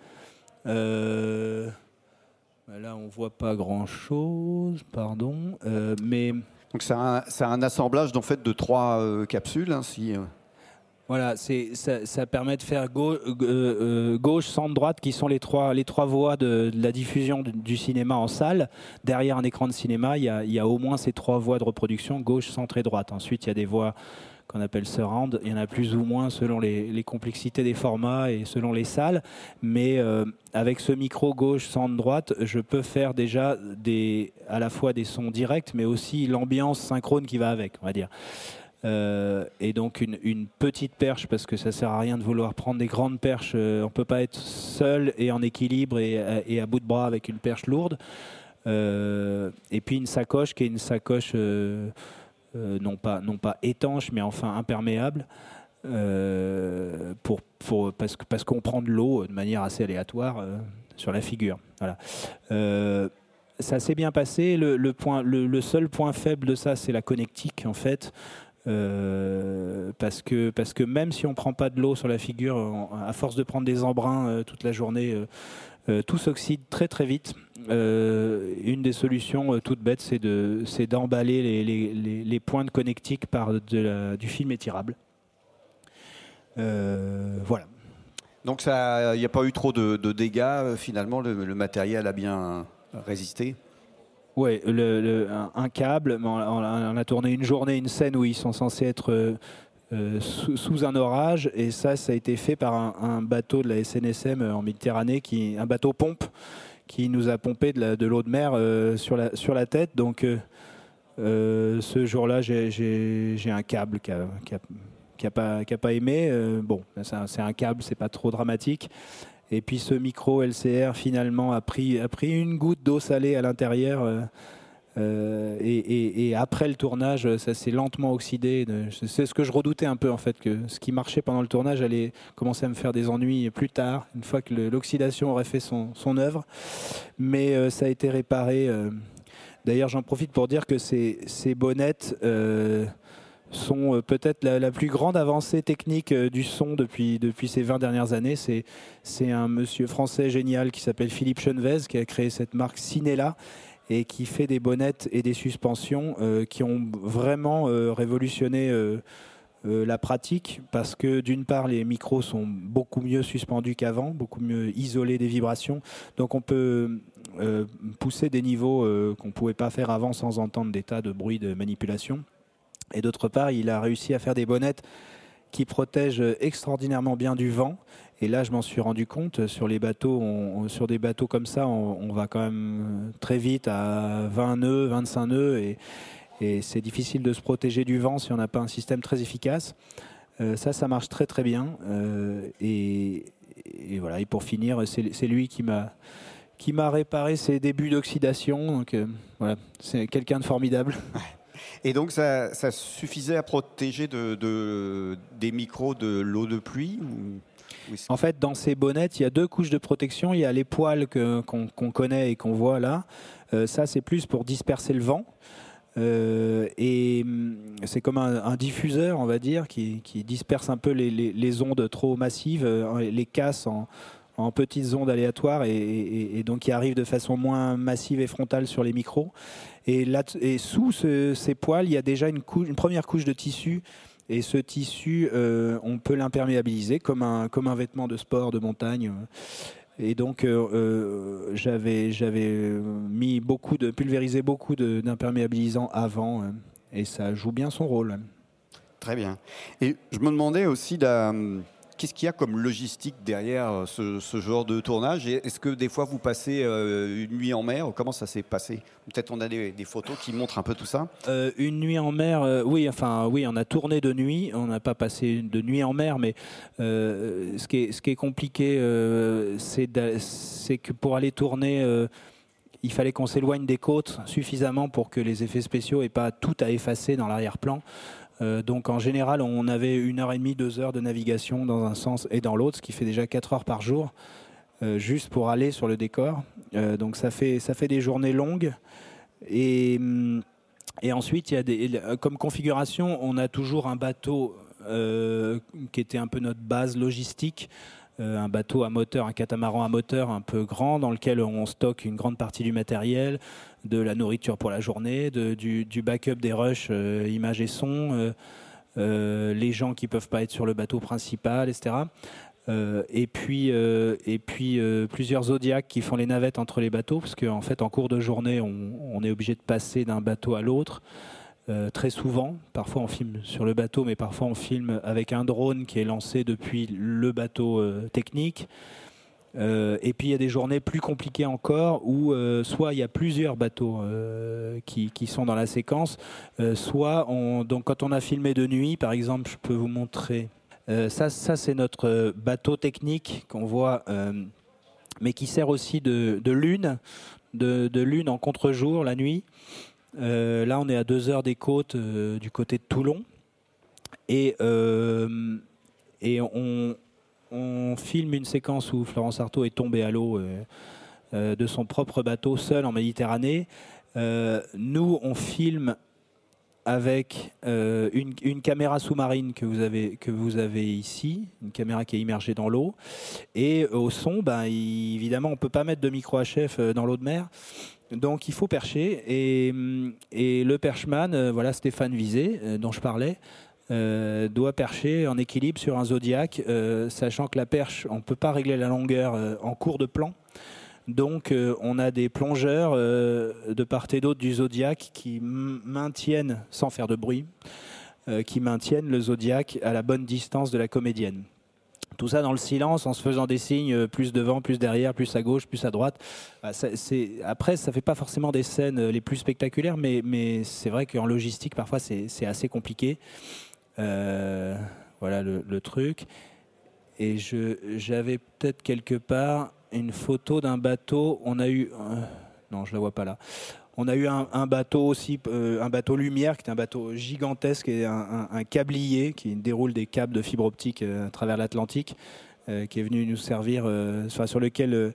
Bah, là, on voit pas grand-chose, pardon. Euh, mais donc c'est un, un, assemblage fait de trois euh, capsules, hein, si. Euh. Voilà, ça, ça, permet de faire gauche, centre, droite, qui sont les trois, les trois voies de, la diffusion du, cinéma en salle. Derrière un écran de cinéma, il y, a, il y, a, au moins ces trois voies de reproduction, gauche, centre et droite. Ensuite, il y a des voies qu'on appelle surround. Il y en a plus ou moins selon les, complexités des formats et selon les salles. Mais euh, avec ce micro gauche, centre, droite, je peux faire déjà des, à la fois des sons directs, mais aussi l'ambiance synchrone qui va avec, on va dire. Euh, et donc une, petite perche parce que ça sert à rien de vouloir prendre des grandes perches. Euh, on peut pas être seul et en équilibre et, à bout de bras avec une perche lourde. et puis une sacoche qui est une sacoche non, pas, non pas étanche, mais enfin imperméable. Euh, pour, parce, parce qu'on prend de l'eau de manière assez aléatoire euh, sur la figure. Voilà. ça s'est bien passé. Le, seul point faible de ça, c'est la connectique, en fait. parce, que, parce que même si on ne prend pas de l'eau sur la figure, à force de prendre des embruns toute la journée, tout s'oxyde très très vite. Euh, une des solutions euh, toutes bêtes, c'est de, d'emballer les, points de connectique par du film étirable. Euh, voilà. Donc il n'y a pas eu trop de, dégâts finalement, le, matériel a bien résisté? Oui, un, câble, on, a tourné une journée, une scène où ils sont censés être sous, un orage, et ça, ça a été fait par un, bateau de la SNSM en Méditerranée, qui, un bateau pompe, qui nous a pompé de l'eau de, mer euh, sur, la, sur la tête. Donc euh, euh, ce jour-là, j'ai un câble qui n'a qui a, pas, qui a pas aimé. bon, c'est un, câble, c'est pas trop dramatique. Et puis ce micro LCR finalement a pris, a pris une goutte d'eau salée à l'intérieur. Euh, et, après le tournage, ça s'est lentement oxydé. C'est ce que je redoutais un peu en fait, que ce qui marchait pendant le tournage allait commencer à me faire des ennuis plus tard, une fois que l'oxydation aurait fait son, œuvre. Mais euh, ça a été réparé. Euh. D'ailleurs, j'en profite pour dire que ces, ces bonnettes sont peut-être la, plus grande avancée technique du son depuis, depuis ces 20 dernières années. C'est un monsieur français génial qui s'appelle Philippe Chenvez qui a créé cette marque Cinella et qui fait des bonnettes et des suspensions euh, qui ont vraiment euh, révolutionné euh, la pratique parce que d'une part les micros sont beaucoup mieux suspendus qu'avant, beaucoup mieux isolés des vibrations, donc on peut pousser des niveaux qu'on ne pouvait pas faire avant sans entendre des tas de bruits de manipulation. Et d'autre part, il a réussi à faire des bonnettes qui protègent extraordinairement bien du vent et là, je m'en suis rendu compte sur les bateaux, sur des bateaux comme ça, on, va quand même très vite à 20 nœuds, 25 nœuds, et, c'est difficile de se protéger du vent si on n'a pas un système très efficace. Euh, ça, ça marche très très bien. Euh, et, voilà. Et pour finir, c'est lui qui m'a qui m'a réparé ses débuts d'oxydation. Donc euh, voilà, c'est quelqu'un de formidable. *laughs* Et donc ça, suffisait à protéger de, des micros de l'eau de pluie en fait, dans ces bonnettes, il y a deux couches de protection. Il y a les poils qu'on connaît et qu'on voit là. Euh, ça, c'est plus pour disperser le vent. Euh, et hum, c'est comme un, diffuseur, on va dire, qui, disperse un peu les, ondes trop massives, euh, les casse en, petites ondes aléatoires et, donc qui arrivent de façon moins massive et frontale sur les micros. Et, là, et sous ces poils, il y a déjà une, une première couche de tissu et ce tissu, euh, on peut l'imperméabiliser comme un, comme un vêtement de sport, de montagne. Et donc, euh, euh, j'avais, mis beaucoup de, pulvérisé beaucoup d'imperméabilisants avant, et ça joue bien son rôle. Très bien. Et je me demandais aussi, la, Qu'est-ce qu'il y a comme logistique derrière euh, ce, genre de tournage Est-ce que des fois vous passez euh, une nuit en mer Comment ça s'est passé? Peut-être on a des, photos qui montrent un peu tout ça. Euh, une nuit en mer, oui, enfin oui, on a tourné de nuit. On n'a pas passé de nuit en mer, mais ce, qui est, ce qui est compliqué, c'est que pour aller tourner il fallait qu'on s'éloigne des côtes suffisamment pour que les effets spéciaux n'aient pas tout à effacer dans l'arrière-plan. Euh, donc en général, on avait une heure et demie, deux heures de navigation dans un sens et dans l'autre, ce qui fait déjà quatre heures par jour, euh, juste pour aller sur le décor. Euh, donc ça fait, ça fait des journées longues. Et, et ensuite, il y a des, comme configuration, on a toujours un bateau qui était un peu notre base logistique. Un bateau à moteur, un catamaran à moteur un peu grand dans lequel on stocke une grande partie du matériel, de la nourriture pour la journée, du, backup des rushs, euh, images et son. Euh, les gens qui peuvent pas être sur le bateau principal, etc. et puis, et puis plusieurs zodiacs qui font les navettes entre les bateaux, parce qu'en fait, en cours de journée, on, est obligé de passer d'un bateau à l'autre. Très souvent, parfois on filme sur le bateau, mais parfois on filme avec un drone qui est lancé depuis le bateau technique. Euh, et puis il y a des journées plus compliquées encore où euh, soit il y a plusieurs bateaux euh, qui, sont dans la séquence, soit on, donc quand on a filmé de nuit, par exemple, je peux vous montrer. ça, ça c'est notre bateau technique qu'on voit, mais qui sert aussi de, lune, de, lune en contre-jour la nuit. Là, on est à deux heures des côtes du côté de Toulon. Et, et on, on filme une séquence où Florence Artaud est tombée à l'eau euh, euh, de son propre bateau seul en Méditerranée. Euh, nous, on filme avec une, caméra sous-marine que vous, avez, que vous avez ici, une caméra qui est immergée dans l'eau. Et au son, ben, évidemment, on ne peut pas mettre de micro HF dans l'eau de mer. Donc il faut percher. Et, et le perchman, voilà Stéphane Vizet, dont je parlais, euh, doit percher en équilibre sur un zodiaque, euh, sachant que la perche, on ne peut pas régler la longueur euh, en cours de plan. Donc on a des plongeurs de part et d'autre du zodiaque qui maintiennent, sans faire de bruit, qui maintiennent le zodiaque à la bonne distance de la comédienne. Tout ça dans le silence, en se faisant des signes plus devant, plus derrière, plus à gauche, plus à droite. Bah, après, ça ne fait pas forcément des scènes les plus spectaculaires, mais, c'est vrai qu'en logistique, parfois, c'est assez compliqué. Euh, voilà le, truc. Et j'avais peut-être quelque part une photo d'un bateau. On a eu. Euh, non, je la vois pas là. On a eu un, bateau aussi, euh, un bateau lumière, qui est un bateau gigantesque et un, câblier qui déroule des câbles de fibre optique à travers l'Atlantique, qui est venu nous servir, sur lequel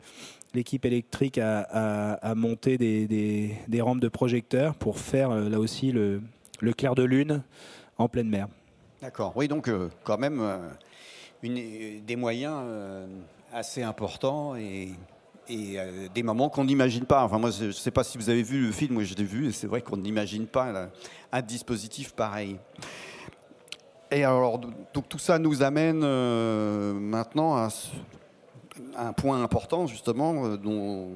l'équipe électrique a, monté des, rampes de projecteurs pour faire là aussi le clair de lune en pleine mer. D'accord. Oui, donc euh, quand même euh, des moyens euh, assez importants et, des moments qu'on n'imagine pas. Enfin, moi, je ne sais pas si vous avez vu le film, moi je l'ai vu, et c'est vrai qu'on n'imagine pas un dispositif pareil. Et alors, tout ça nous amène maintenant à un point important justement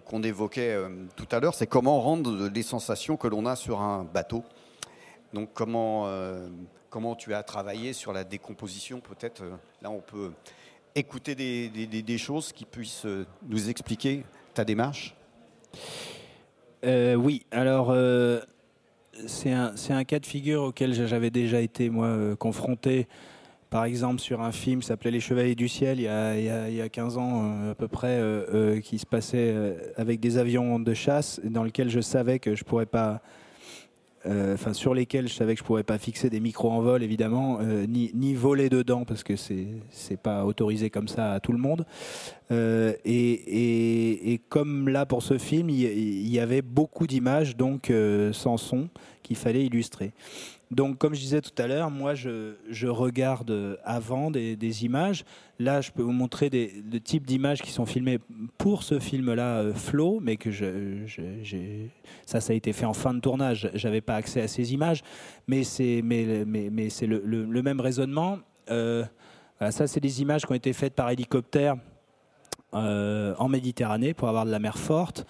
qu'on évoquait tout à l'heure, c'est comment rendre les sensations que l'on a sur un bateau. Donc comment comment tu as travaillé sur la décomposition. Peut-être euh, là, on peut écouter des, choses qui puissent euh, nous expliquer ta démarche? Euh, oui, alors c'est un, cas de figure auquel j'avais déjà été moi confronté. Par exemple, sur un film qui s'appelait Les Chevaliers du Ciel, il y a, il y a, 15 ans à peu près, qui se passait avec des avions de chasse, dans lequel je savais que je pourrais pas euh, enfin sur lesquels je savais que je pourrais pas fixer des micros en vol évidemment, euh, ni, voler dedans parce que c'est c'est pas autorisé comme ça à tout le monde. Euh, et, comme là pour ce film, il y, y avait beaucoup d'images donc sans son qu'il fallait illustrer. Donc, comme je disais tout à l'heure, moi, je, regarde avant des, images. Là, je peux vous montrer des, types d'images qui sont filmées pour ce film-là, euh, Flow, mais que je, ça, ça a été fait en fin de tournage. J'avais pas accès à ces images, mais c'est mais, mais, c'est le, même raisonnement. Euh, ça, c'est des images qui ont été faites par hélicoptère euh, en Méditerranée pour avoir de la mer forte.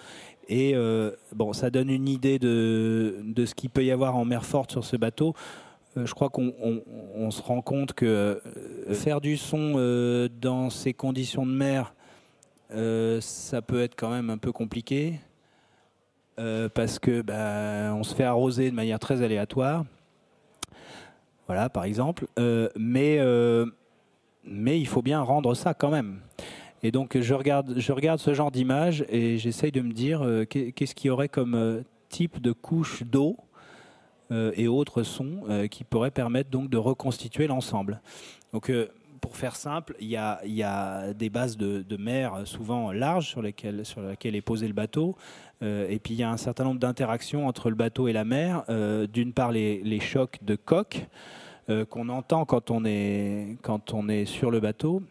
Et euh, bon, ça donne une idée de, de ce qu'il peut y avoir en mer forte sur ce bateau. Euh, je crois qu'on on, se rend compte que euh, faire du son dans ces conditions de mer, ça peut être quand même un peu compliqué. parce que bah, on se fait arroser de manière très aléatoire. Voilà, par exemple. mais, mais il faut bien rendre ça quand même. Et donc je regarde, je regarde ce genre d'image et j'essaye de me dire euh, qu'est-ce qu'il y aurait comme euh, type de couche d'eau euh, et autres sons qui pourraient permettre donc de reconstituer l'ensemble. Donc pour faire simple, il y a, y a des bases de, mer souvent larges sur lesquelles, sur lesquelles est posé le bateau. et puis il y a un certain nombre d'interactions entre le bateau et la mer. D'une part les, les, chocs de coque qu'on entend quand on, est, quand on est sur le bateau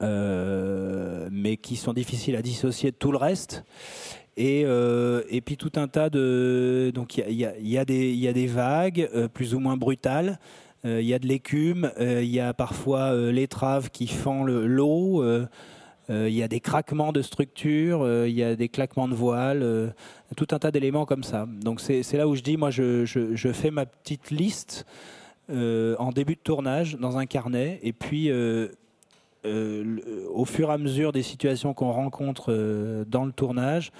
euh, mais qui sont difficiles à dissocier de tout le reste. Et, euh, et puis tout un tas de... Donc il y a, y, y a, des vagues euh, plus ou moins brutales. il y a de l'écume, il y a parfois l'étrave qui fend l'eau. il y a des craquements de structure, il y a des claquements de voile, tout un tas d'éléments comme ça. Donc c'est là où je dis, moi je, je fais ma petite liste en début de tournage dans un carnet, et puis euh, au fur et à mesure des situations qu'on rencontre euh, dans le tournage,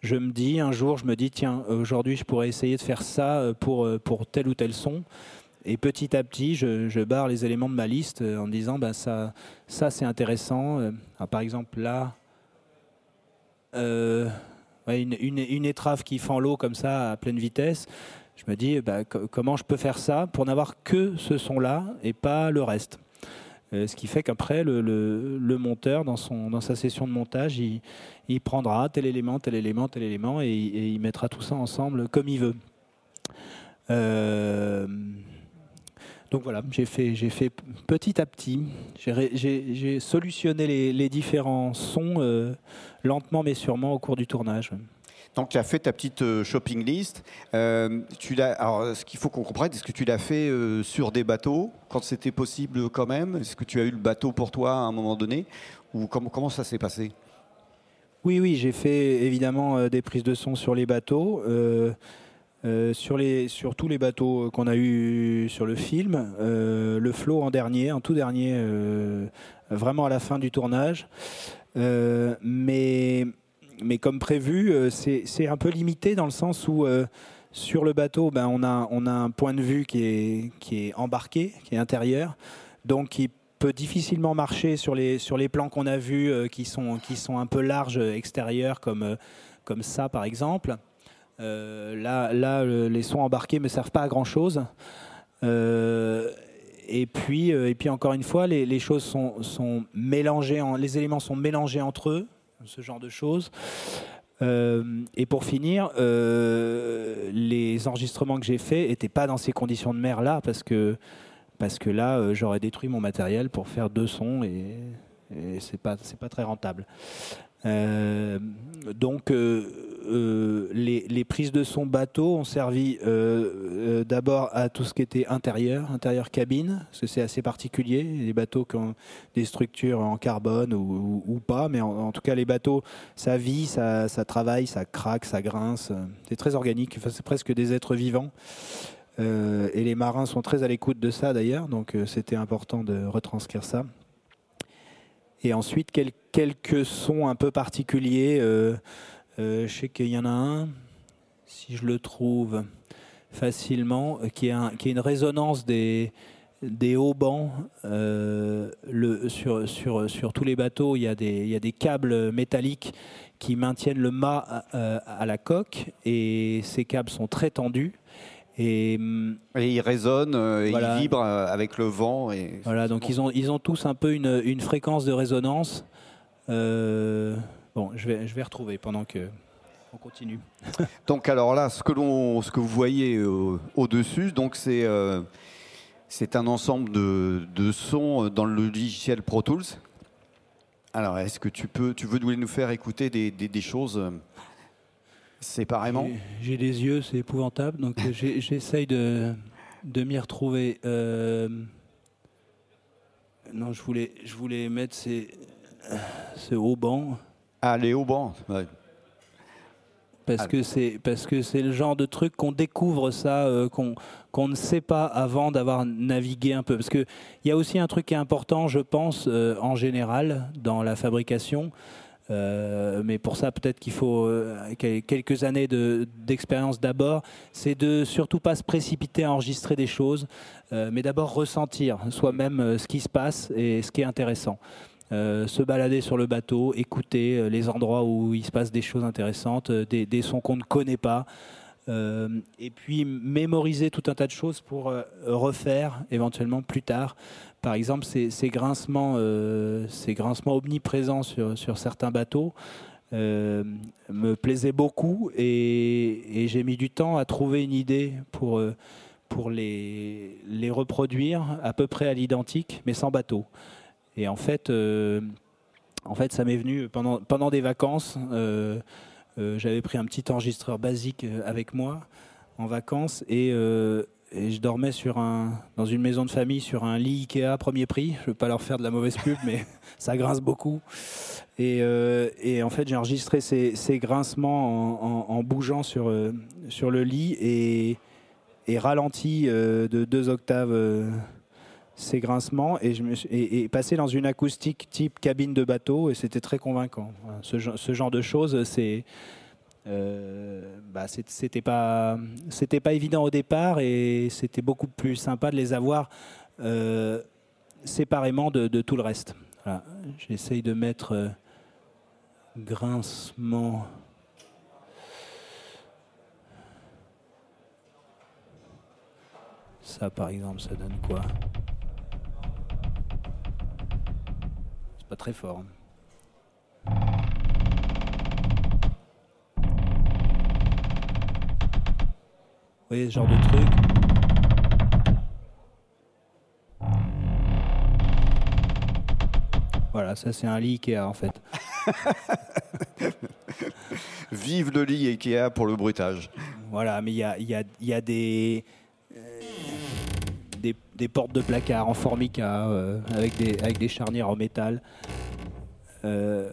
je me dis, un jour, je me dis, tiens, aujourd'hui, je pourrais essayer de faire ça euh, pour, tel ou tel son. Et petit à petit, je, barre les éléments de ma liste en disant, bah, ça, c'est intéressant. par exemple, là, une, étrave qui fend l'eau comme ça à pleine vitesse. Je me dis, bah, comment je peux faire ça pour n'avoir que ce son-là et pas le reste? euh, ce qui fait qu'après, le, monteur, dans, sa session de montage, il, prendra tel élément, tel élément, tel élément, et, il mettra tout ça ensemble comme il veut. Euh, donc voilà, j'ai fait, j'ai fait petit à petit, j'ai solutionné les, différents sons euh, lentement mais sûrement au cours du tournage. Donc tu as fait ta petite euh, shopping list. Euh, tu alors ce qu'il faut qu'on comprenne, est-ce que tu l'as fait euh, sur des bateaux quand c'était possible quand même Est-ce que tu as eu le bateau pour toi à un moment donné? Ou comment, comment ça s'est passé? Oui, oui, j'ai fait évidemment des prises de son sur les bateaux. sur, les, sur tous les bateaux qu'on a eu sur le film, le flot en dernier, en tout dernier, vraiment à la fin du tournage. mais mais comme prévu, euh, c'est un peu limité dans le sens où euh, sur le bateau, ben, on, a, un point de vue qui est, embarqué, qui est intérieur, donc qui peut difficilement marcher sur les, plans qu'on a vus euh, qui, sont, un peu larges extérieurs, comme, ça par exemple. là, les sons embarqués ne servent pas à grand chose. et puis, encore une fois, les, choses sont, mélangées, les éléments sont mélangés entre eux ce genre de choses. Euh, et pour finir, euh, les enregistrements que j'ai faits n'étaient pas dans ces conditions de mer là, parce que, parce que là, euh, j'aurais détruit mon matériel pour faire deux sons et, et c'est pas, pas très rentable. Donc euh, euh, les, prises de son bateau ont servi d'abord à tout ce qui était intérieur, intérieur cabine, parce que c'est assez particulier, les bateaux qui ont des structures en carbone ou, pas, mais en, tout cas les bateaux, ça vit, ça, travaille, ça craque, ça grince, c'est très organique, c'est presque des êtres vivants. et les marins sont très à l'écoute de ça d'ailleurs, donc c'était important de retranscrire ça. Et ensuite, quelques sons un peu particuliers. Euh, euh, je sais qu'il y en a un, si je le trouve facilement, euh, qui est, qui une résonance des, des haubans. le, sur, sur, sur, tous les bateaux, il y, a des, il y a des câbles métalliques qui maintiennent le mât à la coque et ces câbles sont très tendus. Et, il résonne, euh, et il vibre euh, avec le vent. Et voilà, donc ils ont, ils ont tous un peu une, une fréquence de résonance. Euh, bon, je vais, je vais retrouver pendant que on continue. *laughs* donc alors là, ce que, l'on, ce que vous voyez au-dessus, donc c'est, c'est un ensemble de, de, sons dans le logiciel Pro Tools. Alors, est-ce que tu peux, tu veux nous faire écouter des, des, des choses séparément? J'ai des yeux, c'est épouvantable, donc euh, *laughs* j'essaye de, de m'y retrouver. Euh, non, je voulais, je voulais mettre ces, ce haut banc. Les hauts bancs Parce que c'est le genre de truc qu'on découvre ça, euh, qu'on ne sait pas avant d'avoir navigué un peu. Parce que il y a aussi un truc qui est important, je pense, en général dans la fabrication, euh, mais pour ça, peut-être qu'il faut euh, quelques années d'expérience d'abord. C'est de surtout pas se précipiter à enregistrer des choses, euh, mais d'abord ressentir soi-même ce qui se passe et ce qui est intéressant. Se balader sur le bateau, écouter les endroits où il se passe des choses intéressantes, des, des sons qu'on ne connaît pas. et puis mémoriser tout un tas de choses pour refaire éventuellement plus tard par exemple, ces, grincements, euh, ces grincements omniprésents sur, certains bateaux euh, me plaisaient beaucoup et, j'ai mis du temps à trouver une idée pour, euh, pour les reproduire à peu près à l'identique, mais sans bateau. Et en fait, en fait ça m'est venu pendant, pendant des vacances. J'avais pris un petit enregistreur basique avec moi en vacances et je dormais sur un, dans une maison de famille sur un lit Ikea premier prix. Je ne veux pas leur faire de la mauvaise pub, *laughs* mais ça grince beaucoup. Et, euh, en fait, j'ai enregistré ces, grincements en, bougeant sur, euh, sur le lit et, ralenti euh, de deux octaves ces grincements et, je me suis, passé dans une acoustique type cabine de bateau et c'était très convaincant. Ce, genre de choses, c'est euh, bah, c'était pas évident au départ et c'était beaucoup plus sympa de les avoir euh, séparément de, tout le reste. J'essaye de mettre euh, grincement. Ça par exemple, ça donne quoi? Pas très fort. Vous voyez ce genre de truc Voilà, ça c'est un lit Ikea en fait. *laughs* Vive le lit Ikea pour le bruitage. Voilà, mais il y a, y, a, y a, des, euh, des, portes de placard en formica euh, avec, des, avec des charnières en métal. Euh,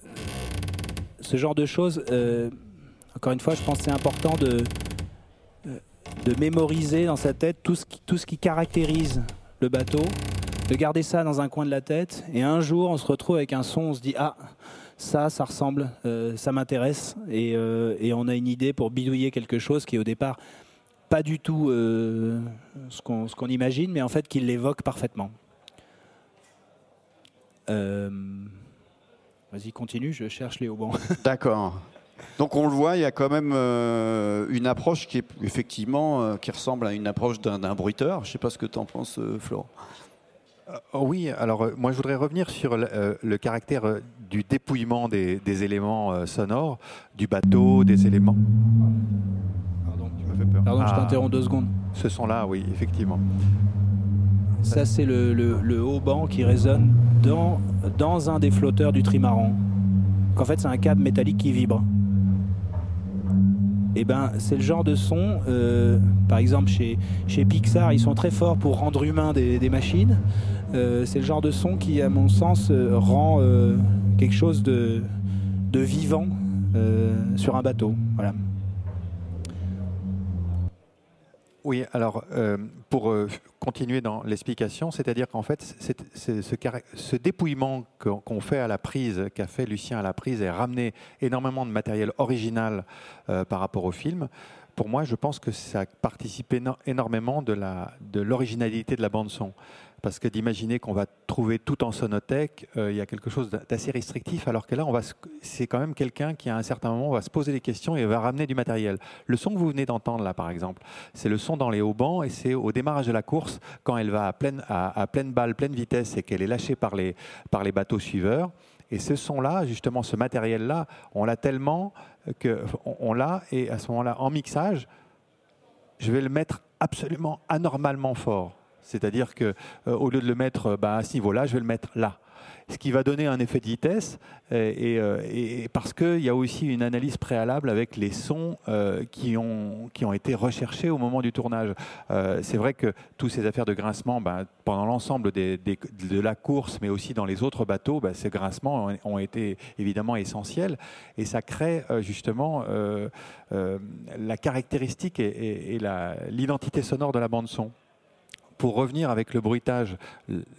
ce genre de choses, euh, encore une fois, je pense que c'est important de, de mémoriser dans sa tête tout ce qui, tout ce qui caractérise le bateau, de garder ça dans un coin de la tête, et un jour on se retrouve avec un son, on se dit ah ça, ça ressemble, ça m'intéresse, et, et, on a une idée pour bidouiller quelque chose qui au départ pas du tout euh, ce qu'on qu imagine, mais en fait qui l'évoque parfaitement. Vas-y, continue, je cherche les *laughs* haubans. D'accord. Donc on le voit, il y a quand même euh, une approche qui est effectivement euh, qui ressemble à une approche d'un bruiteur. Je ne sais pas ce que tu en penses, euh, Florent. Oh oui, alors moi je voudrais revenir sur le, le caractère du dépouillement des, des, éléments sonores, du bateau, des éléments. Fait peur. Pardon, ah, je t'interromps deux secondes. Ce son-là, oui, effectivement. Ça, c'est le, le, le haut-banc qui résonne dans, dans un des flotteurs du trimaran. En fait, c'est un câble métallique qui vibre et eh ben, c'est le genre de son, euh, par exemple chez, chez Pixar, ils sont très forts pour rendre humain des, des machines. Euh, c'est le genre de son qui, à mon sens, euh, rend euh, quelque chose de, de vivant euh, sur un bateau. Voilà. Oui, alors euh, pour euh, continuer dans l'explication, c'est-à-dire qu'en fait, ce, dépouillement qu'on qu fait à la prise, qu'a fait Lucien à la prise, et ramené énormément de matériel original euh, par rapport au film, pour moi, je pense que ça participe énormément de l'originalité de la bande son parce que d'imaginer qu'on va trouver tout en sonothèque, euh, il y a quelque chose d'assez restrictif, alors que là, c'est quand même quelqu'un qui, à un certain moment, va se poser des questions et va ramener du matériel. Le son que vous venez d'entendre là, par exemple, c'est le son dans les haubans et c'est au démarrage de la course, quand elle va à pleine, à, pleine balle, pleine vitesse et qu'elle est lâchée par les, par les bateaux suiveurs. Et ce son-là, justement, ce matériel-là, on l'a tellement qu'on on, l'a, et à ce moment-là, en mixage, je vais le mettre absolument anormalement fort. C'est-à-dire que euh, au lieu de le mettre bah, à ce niveau-là, je vais le mettre là. Ce qui va donner un effet de vitesse, et, et, et parce qu'il y a aussi une analyse préalable avec les sons euh, qui, ont, qui ont été recherchés au moment du tournage. Euh, c'est vrai que toutes ces affaires de grincement, bah, pendant l'ensemble de la course, mais aussi dans les autres bateaux, bah, ces grincements ont, été évidemment essentiels, et ça crée euh, justement euh, euh, la caractéristique et l'identité sonore de la bande son pour revenir avec le bruitage,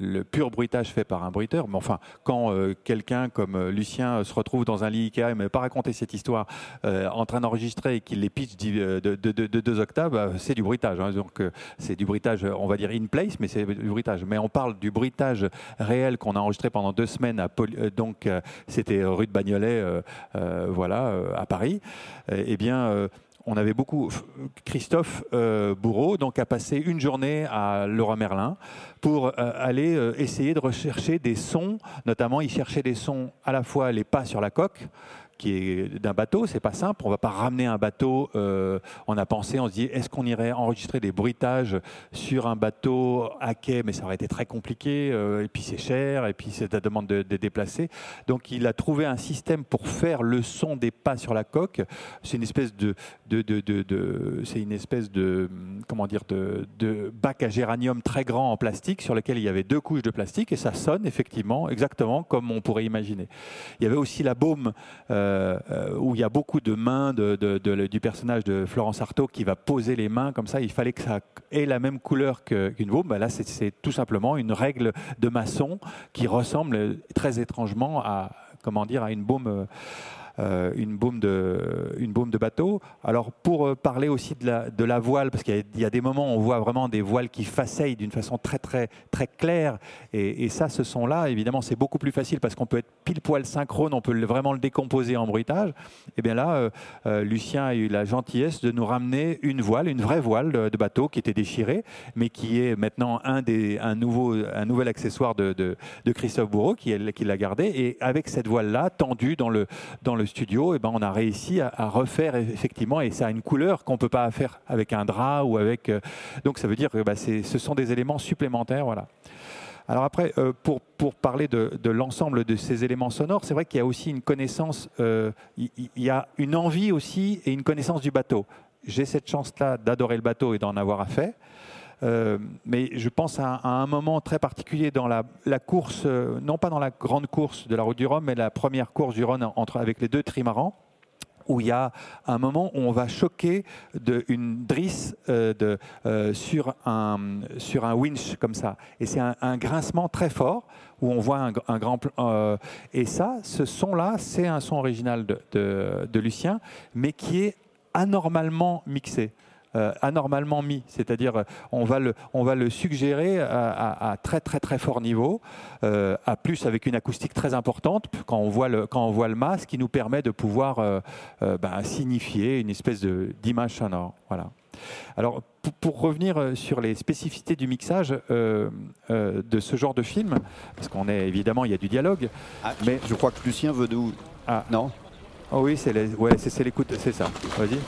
le pur bruitage fait par un bruiteur, mais enfin, quand euh, quelqu'un comme euh, Lucien euh, se retrouve dans un lit Ikea, il ne pas raconter cette histoire, en train d'enregistrer et qu'il les pitch de, de, de, de, deux octaves, c'est du bruitage. Hein, donc c'est du bruitage, on va dire in place, mais c'est du bruitage. Mais on parle du bruitage réel qu'on a enregistré pendant deux semaines à donc c'était rue de Bagnolet, voilà, à Paris. eh bien on avait beaucoup. Christophe euh, Bourreau donc a passé une journée à Leroy Merlin pour euh, aller euh, essayer de rechercher des sons. Notamment, il cherchait des sons à la fois les pas sur la coque qui est d'un bateau. C'est pas simple. On va pas ramener un bateau. on a pensé, on se dit, est-ce qu'on irait enregistrer des bruitages sur un bateau à quai? Mais ça aurait été très compliqué. et puis c'est cher. Et puis c'est la demande de, de déplacer. Donc il a trouvé un système pour faire le son des pas sur la coque. C'est une espèce de, c'est une espèce de comment dire de bac à géranium très grand en plastique sur lequel il y avait deux couches de plastique et ça sonne effectivement exactement comme on pourrait imaginer. Il y avait aussi la baume euh, euh, où il y a beaucoup de mains du personnage de Florence Artaud qui va poser les mains comme ça. Il fallait que ça ait la même couleur qu'une baume. Ben là, c'est tout simplement une règle de maçon qui ressemble très étrangement à comment dire à une baume euh, une, baume de, une baume de bateau. Alors pour euh, parler aussi de la, de la voile, parce qu'il y, a des moments où on voit vraiment des voiles qui faceillent d'une façon très très très claire, et, ça, ce son-là, évidemment, c'est beaucoup plus facile parce qu'on peut être pile poil synchrone, on peut vraiment le décomposer en bruitage. Et eh bien là, euh, Lucien a eu la gentillesse de nous ramener une voile, une vraie voile de, bateau qui était déchirée, mais qui est maintenant un, des, un, nouveau, un nouvel accessoire de, de, de Christophe Bourreau qui, qui l'a gardé. Et avec cette voile-là, tendue dans le, dans le studio, et eh ben, on a réussi à, refaire effectivement, et ça a une couleur qu'on peut pas faire avec un drap ou avec. Euh, donc ça veut dire que bah, ce sont des éléments supplémentaires, voilà. Alors après, euh, pour, pour parler de, l'ensemble de ces éléments sonores, c'est vrai qu'il y a aussi une connaissance, euh, il, y a une envie aussi et une connaissance du bateau. J'ai cette chance-là d'adorer le bateau et d'en avoir à fait. Euh, mais je pense à, un moment très particulier dans la, course, euh, non pas dans la grande course de la route du Rhum, mais la première course du Rhône entre, avec les deux trimarans où il y a un moment où on va choquer de, une drisse euh, sur, un, winch comme ça. Et c'est un, grincement très fort où on voit un, grand... et ça, ce son-là, c'est un son original de Lucien, mais qui est anormalement mixé. Euh, anormalement mis, c'est-à-dire euh, on va le, on va le suggérer à, très très très fort niveau, euh, à plus avec une acoustique très importante quand on voit le, quand on voit le masque qui nous permet de pouvoir ben, signifier une espèce d'image sonore. Voilà. Alors, pour, revenir sur les spécificités du mixage de ce genre de film, parce qu'on est évidemment, il y a du dialogue. Ah, mais je crois que Lucien veut nous. Ah non? Oh oui, c'est l'écoute, c'est ça. Vas-y.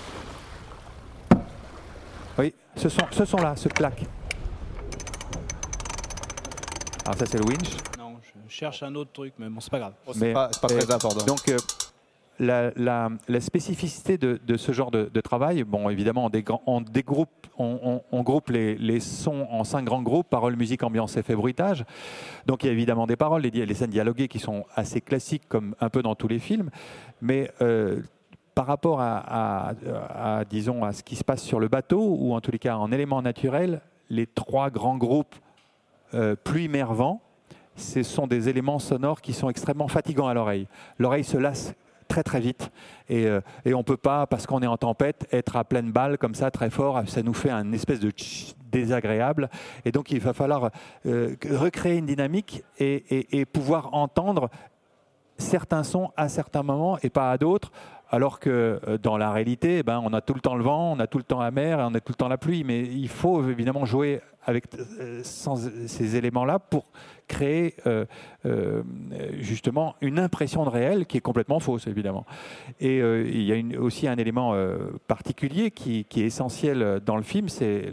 Oui, ce son, ce son là, ce claque. Alors ça c'est le winch. Non, je cherche un autre truc, mais bon, c'est pas grave. c'est pas, très important. Donc euh, la, la, spécificité de, de, ce genre de, de, travail, bon évidemment on, on dégroupe, on, on, groupe les, les, sons en cinq grands groupes, paroles, musique, ambiance, effet, bruitage. Donc il y a évidemment des paroles, les, les scènes dialoguées qui sont assez classiques comme un peu dans tous les films, mais euh, par rapport à, disons, à ce qui se passe sur le bateau, ou en tous les cas en éléments naturels, les trois grands groupes euh, pluie-mer-vent, ce sont des éléments sonores qui sont extrêmement fatigants à l'oreille. L'oreille se lasse très très vite. Et, euh, on ne peut pas, parce qu'on est en tempête, être à pleine balle comme ça très fort, ça nous fait un espèce de désagréable. Et donc il va falloir euh, recréer une dynamique et pouvoir entendre certains sons à certains moments et pas à d'autres alors que euh, dans la réalité, eh ben, on a tout le temps le vent, on a tout le temps la mer on a tout le temps la pluie. Mais il faut évidemment jouer avec euh, ces éléments-là pour créer euh, justement une impression de réel qui est complètement fausse, évidemment. Et il y a aussi un élément particulier qui, est essentiel dans le film, c'est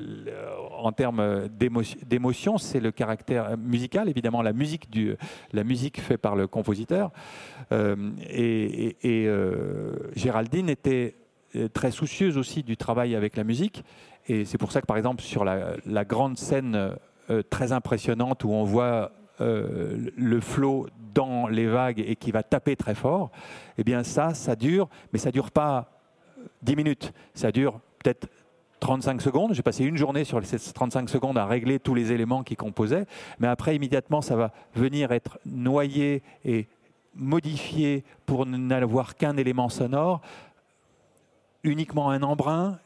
en termes d'émotion, c'est le caractère musical, évidemment la musique, du, la musique faite par le compositeur. et, Géraldine était euh, très soucieuse aussi du travail avec la musique. Et c'est pour ça que, par exemple, sur la, grande scène euh, très impressionnante où on voit euh, le flot dans les vagues et qui va taper très fort, eh bien ça, ça dure, mais ça dure pas 10 minutes, ça dure peut-être 35 secondes. J'ai passé une journée sur ces 35 secondes à régler tous les éléments qui composaient, mais après, immédiatement, ça va venir être noyé et modifié pour n'avoir qu'un élément sonore, uniquement un embrun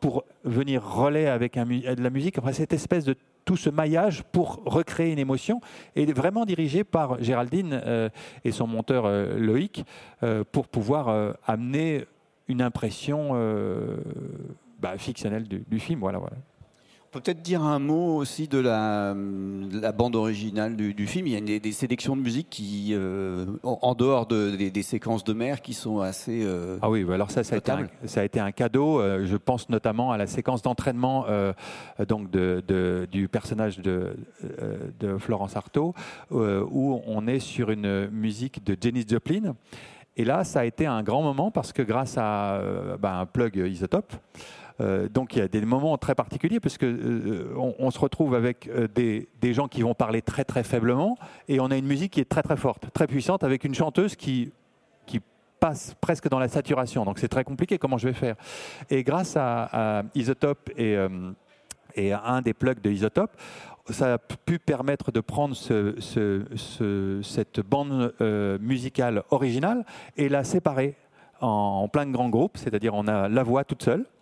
pour venir relais avec de la musique. Après, cette espèce de tout ce maillage pour recréer une émotion est vraiment dirigé par Géraldine euh, et son monteur euh, Loïc euh, pour pouvoir amener une impression bah, fictionnelle du, film. Voilà, voilà. Peut-être dire un mot aussi de la, la bande originale du, film. Il y a des, sélections de musique qui, euh, en, dehors de, des, séquences de mer, qui sont assez. Euh, ah oui, bah alors ça, ça a, été un, ça a, été un, cadeau. Euh, je pense notamment à la séquence d'entraînement donc de, du personnage de, de Florence Artaud, où on est sur une musique de Janis Joplin. Et là, ça a été un grand moment parce que grâce à bah, un plug isotope, donc il y a des moments très particuliers parce que euh, on, se retrouve avec euh, des, gens qui vont parler très très faiblement et on a une musique qui est très très forte, très puissante avec une chanteuse qui passe presque dans la saturation. Donc c'est très compliqué. Comment je vais faire? Et grâce à, Isotope et et à un des plugs de Isotope, ça a pu permettre de prendre cette bande musicale originale et la séparer en, en plein de grands groupes, c'est-à-dire on a la voix toute seule, euh,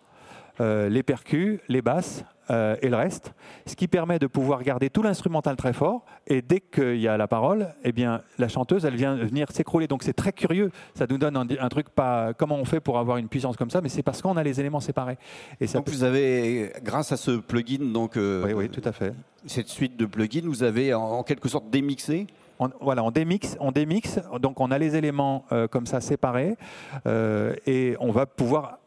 les percus, les basses euh, et le reste, ce qui permet de pouvoir garder tout l'instrumental très fort. Et dès qu'il y a la parole, eh bien, la chanteuse, elle vient venir s'écrouler. Donc c'est très curieux. Ça nous donne un, truc pas comment on fait pour avoir une puissance comme ça, mais c'est parce qu'on a les éléments séparés. Et ça donc vous avez, grâce à ce plugin, donc euh, oui, oui, tout à fait. Cette suite de plugins, vous avez en, quelque sorte démixé on, voilà, on démixe, on démixe, donc on a les éléments comme ça séparés et on va pouvoir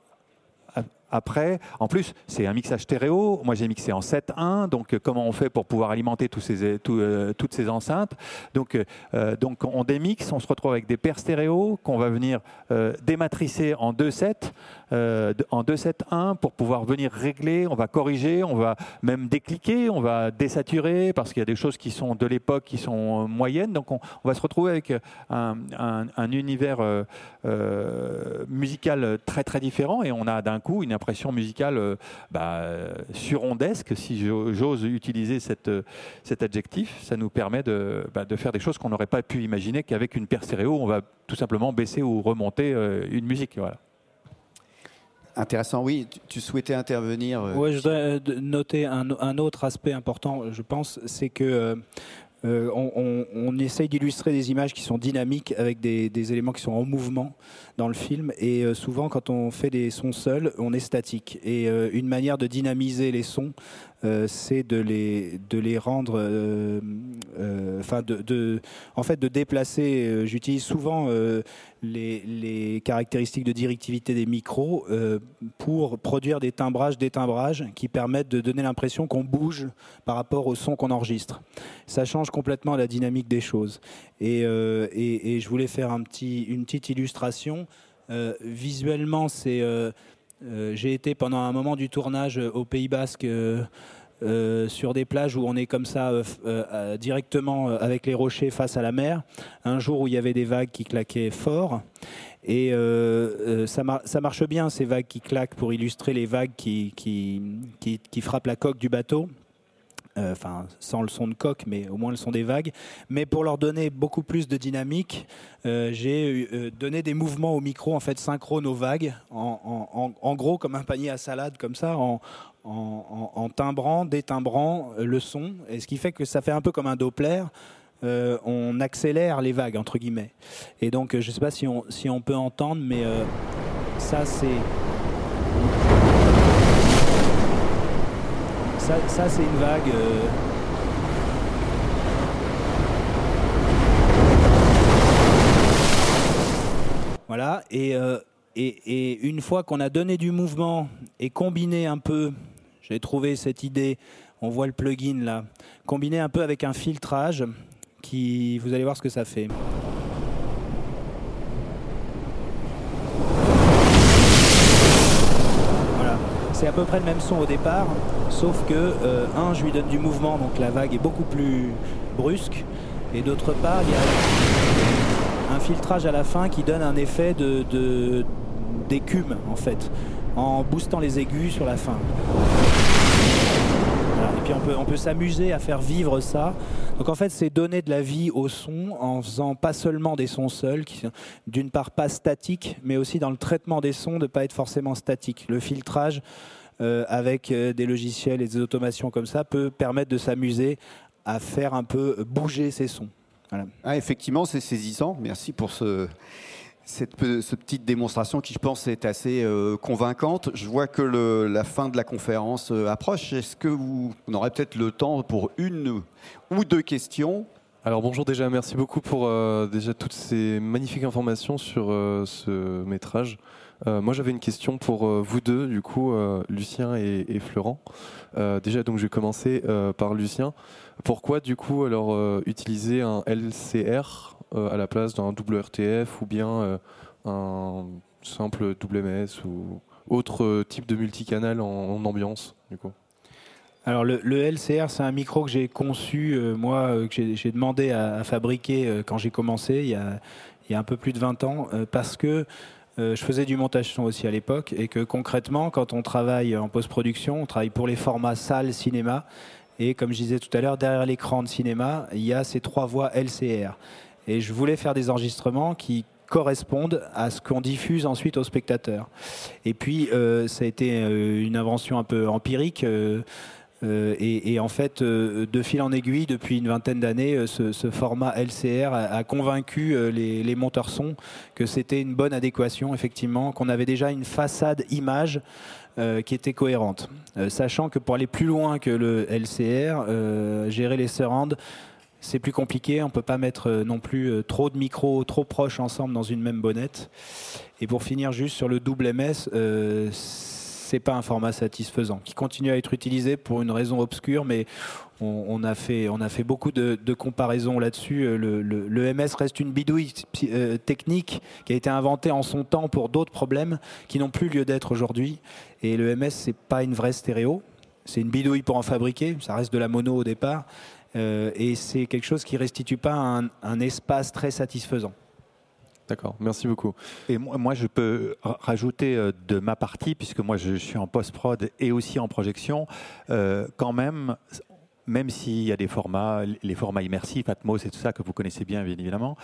après. En plus, c'est un mixage stéréo. Moi, j'ai mixé en 7.1. Donc, euh, comment on fait pour pouvoir alimenter ces, euh, toutes ces enceintes? Donc, euh, donc, on démixe, on se retrouve avec des paires stéréo qu'on va venir dématricer en 2.7, en 2.7.1 pour pouvoir venir régler. On va corriger, on va même décliquer, on va désaturer parce qu'il y a des choses qui sont de l'époque qui sont moyennes. Donc, on, va se retrouver avec un, un univers musical très très différent et on a d'un coup une impression musicale euh, bah, surondesque, si j'ose utiliser cet adjectif. Ça nous permet de, bah, de faire des choses qu'on n'aurait pas pu imaginer qu'avec une paire stéréo, on va tout simplement baisser ou remonter euh, une musique. Voilà. Intéressant, oui. Tu souhaitais intervenir euh, Oui, je voudrais noter un, autre aspect important, je pense, c'est que euh, on, essaye d'illustrer des images qui sont dynamiques avec des, éléments qui sont en mouvement dans le film. Et euh, souvent, quand on fait des sons seuls, on est statique. Et euh, une manière de dynamiser les sons, c'est de les, de les rendre, enfin, de, en fait, de déplacer. J'utilise souvent les, caractéristiques de directivité des micros pour produire des timbrages, des timbrages qui permettent de donner l'impression qu'on bouge par rapport au son qu'on enregistre. Ça change complètement la dynamique des choses. Et, euh, je voulais faire un petit, une petite illustration. Euh, visuellement, c'est, euh, j'ai été pendant un moment du tournage au Pays Basque. sur des plages où on est comme ça directement avec les rochers face à la mer. Un jour où il y avait des vagues qui claquaient fort. Et ça, marche bien, ces vagues qui claquent, pour illustrer les vagues qui frappent la coque du bateau. Euh, enfin sans le son de coque, mais au moins le son des vagues. Mais pour leur donner beaucoup plus de dynamique, euh, j'ai euh, donné des mouvements au micro en fait synchrones aux vagues, en, gros comme un panier à salade comme ça, en, timbrant, détimbrant le son, et ce qui fait que ça fait un peu comme un Doppler. on accélère les vagues entre guillemets. Et donc je ne sais pas si on peut entendre, mais ça c'est ça, c'est une vague. Euh. Voilà, euh, et, et, une fois qu'on a donné du mouvement et combiné un peu, j'ai trouvé cette idée, on voit le plugin là, combiné un peu avec un filtrage, qui, vous allez voir ce que ça fait. C'est à peu près le même son au départ, sauf que, euh, un, je lui donne du mouvement, donc la vague est beaucoup plus brusque, et d'autre part, il y a un filtrage à la fin qui donne un effet de, d'écume, en fait, en boostant les aigus sur la fin. Et puis on peut, on peut s'amuser à faire vivre ça. Donc en fait, c'est donner de la vie au son en faisant pas seulement des sons seuls, qui sont d'une part pas statiques, mais aussi dans le traitement des sons de pas être forcément statique. Le filtrage euh, avec euh, des logiciels et des automations comme ça peut permettre de s'amuser à faire un peu bouger ces sons. Ah, effectivement, c'est saisissant. Merci pour ce, cette, petite démonstration qui, je pense, est assez euh, convaincante. Je vois que la fin de la conférence euh, approche. Est-ce que vous, aurez peut-être le temps pour une ou deux questions? Alors bonjour déjà, merci beaucoup pour euh, déjà toutes ces magnifiques informations sur ce métrage. moi j'avais une question pour vous deux, du coup, Lucien et, et Florent. déjà donc je vais commencer par Lucien. Pourquoi du coup alors utiliser un LCR à la place d'un double RTF ou bien euh, un simple WMS ou autre type de multicanal en, ambiance du coup alors le, LCR, c'est un micro que j'ai conçu, euh, moi, que j'ai demandé à, fabriquer quand j'ai commencé, il y, a, il y, a, un peu plus de 20 ans, parce que je faisais du montage son aussi à l'époque, et que concrètement, quand on travaille en post-production, on travaille pour les formats salle, cinéma, et comme je disais tout à l'heure, derrière l'écran de cinéma, il y a ces trois voix LCR. Et je voulais faire des enregistrements qui correspondent à ce qu'on diffuse ensuite aux spectateurs. Et puis, euh, ça a été euh, une invention un peu empirique. Euh, et, en fait, de fil en aiguille, depuis une vingtaine d'années, ce, format LCR a, convaincu les, monteurs son que c'était une bonne adéquation, effectivement, qu'on avait déjà une façade image qui était cohérente. sachant que pour aller plus loin que le LCR, gérer les surrounds, c'est plus compliqué. On peut pas mettre euh, non plus euh, trop de micros trop proches ensemble dans une même bonnette. Et pour finir juste sur le double MS, euh, c'est pas un format satisfaisant qui continue à être utilisé pour une raison obscure, mais on, a, fait, on a fait beaucoup de, comparaisons là-dessus. Le, MS reste une bidouille technique qui a été inventée en son temps pour d'autres problèmes qui n'ont plus lieu d'être aujourd'hui. Et le MS, c'est pas une vraie stéréo. C'est une bidouille pour en fabriquer. Ça reste de la mono au départ. Euh, et c'est quelque chose qui ne restitue pas un, espace très satisfaisant. D'accord, merci beaucoup. Et moi, je peux rajouter euh, de ma partie, puisque moi je suis en post-prod et aussi en projection, euh, quand même, même s'il y a des formats, les formats immersifs, Atmos et tout ça que vous connaissez bien, bien évidemment,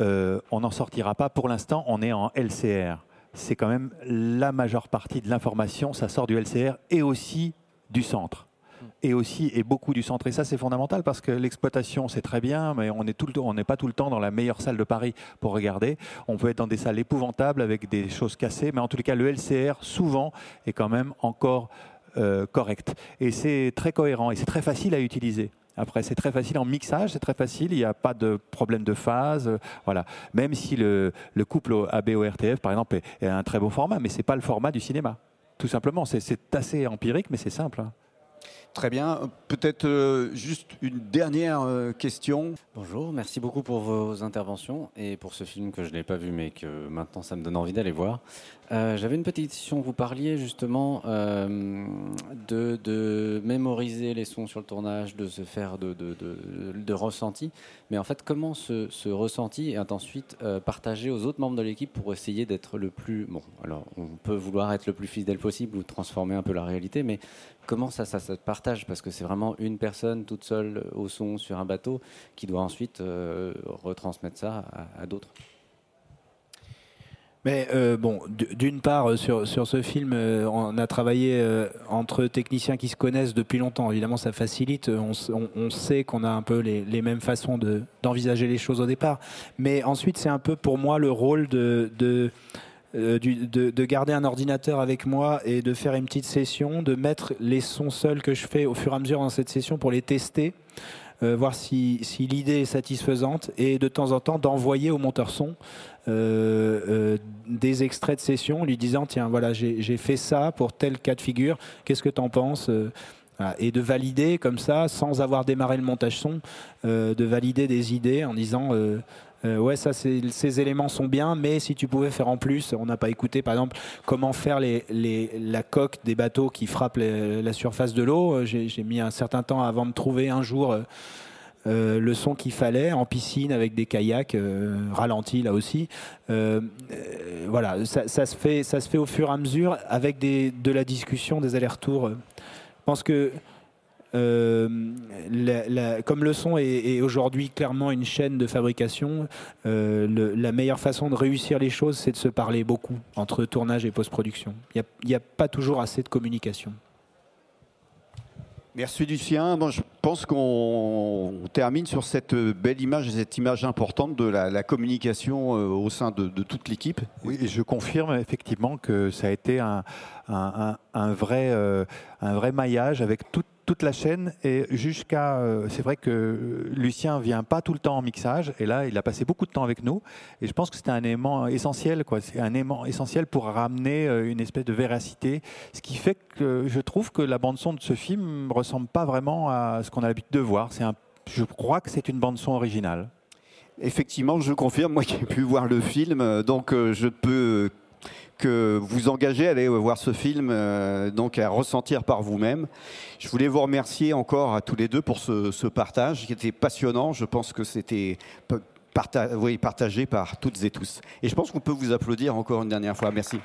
on n'en sortira pas. Pour l'instant, on est en LCR. C'est quand même la majeure partie de l'information, ça sort du LCR et aussi du centre et aussi et beaucoup du centre. Et ça, c'est fondamental parce que l'exploitation, c'est très bien, mais on n'est pas tout le temps dans la meilleure salle de Paris pour regarder. On peut être dans des salles épouvantables avec des choses cassées, mais en les cas, le LCR, souvent, est quand même encore euh, correct. Et c'est très cohérent et c'est très facile à utiliser. Après, c'est très facile en mixage, c'est très facile, il n'y a pas de problème de phase. Euh, voilà. Même si le, le couple ABO-RTF, par exemple, est, un très beau format, mais ce n'est pas le format du cinéma. Tout simplement, c'est assez empirique, mais c'est simple. Hein. Très bien. Peut-être euh, juste une dernière euh, question. Bonjour, merci beaucoup pour vos interventions et pour ce film que je n'ai pas vu mais que maintenant ça me donne envie d'aller voir. Euh, j'avais une petite question. Vous parliez justement de, mémoriser les sons sur le tournage, de se faire de, de, ressenti. Mais en fait, comment ce, ce ressenti est ensuite partagé aux autres membres de l'équipe pour essayer d'être le plus... Bon, alors on peut vouloir être le plus fidèle possible ou transformer un peu la réalité, mais comment ça, se partage Parce que c'est vraiment une personne toute seule au son sur un bateau qui doit ensuite euh, retransmettre ça à, d'autres. Mais euh, bon, d'une part, euh, sur, ce film, on a travaillé entre techniciens qui se connaissent depuis longtemps. Évidemment, ça facilite. On, sait qu'on a un peu les, mêmes façons d'envisager les choses au départ. Mais ensuite, c'est un peu pour moi le rôle de euh, de, garder un ordinateur avec moi et de faire une petite session, de mettre les sons seuls que je fais au fur et à mesure dans cette session pour les tester, euh, voir si, l'idée est satisfaisante et de temps en temps d'envoyer au monteur son euh, des extraits de session lui disant tiens voilà j'ai fait ça pour tel cas de figure, qu'est-ce que tu en penses et de valider comme ça, sans avoir démarré le montage son, de valider des idées en disant euh, ouais, ça, ces éléments sont bien, mais si tu pouvais faire en plus, on n'a pas écouté par exemple comment faire les, la coque des bateaux qui frappent la surface de l'eau. Euh, j'ai mis un certain temps avant de trouver un jour euh, le son qu'il fallait en piscine avec des kayaks ralentis là aussi. voilà, ça, se fait, ça se fait au fur et à mesure avec des, de la discussion, des allers-retours. Je pense que euh, comme le son est, aujourd'hui clairement une chaîne de fabrication, euh, la meilleure façon de réussir les choses, c'est de se parler beaucoup entre tournage et post-production. Il n'y a, pas toujours assez de communication. Merci Lucien. Bon, pense qu'on termine sur cette belle image, cette image importante de la, communication euh, au sein de, toute l'équipe. Oui, et je confirme effectivement que ça a été un, vrai, euh, un vrai maillage avec toute toute la chaîne et jusqu'à. Euh, c'est vrai que Lucien vient pas tout le temps en mixage et là il a passé beaucoup de temps avec nous et je pense que c'était un élément essentiel. C'est un élément essentiel pour ramener euh, une espèce de véracité, ce qui fait que je trouve que la bande son de ce film ressemble pas vraiment à ce qu'on a l'habitude de voir. Un, je crois que c'est une bande son originale. Effectivement, je confirme, moi qui ai pu voir le film, donc je peux que vous engagez à aller voir ce film, euh, donc à ressentir par vous-même. Je voulais vous remercier encore à tous les deux pour ce, partage qui était passionnant. Je pense que c'était partagé par toutes et tous. Et je pense qu'on peut vous applaudir encore une dernière fois. Merci.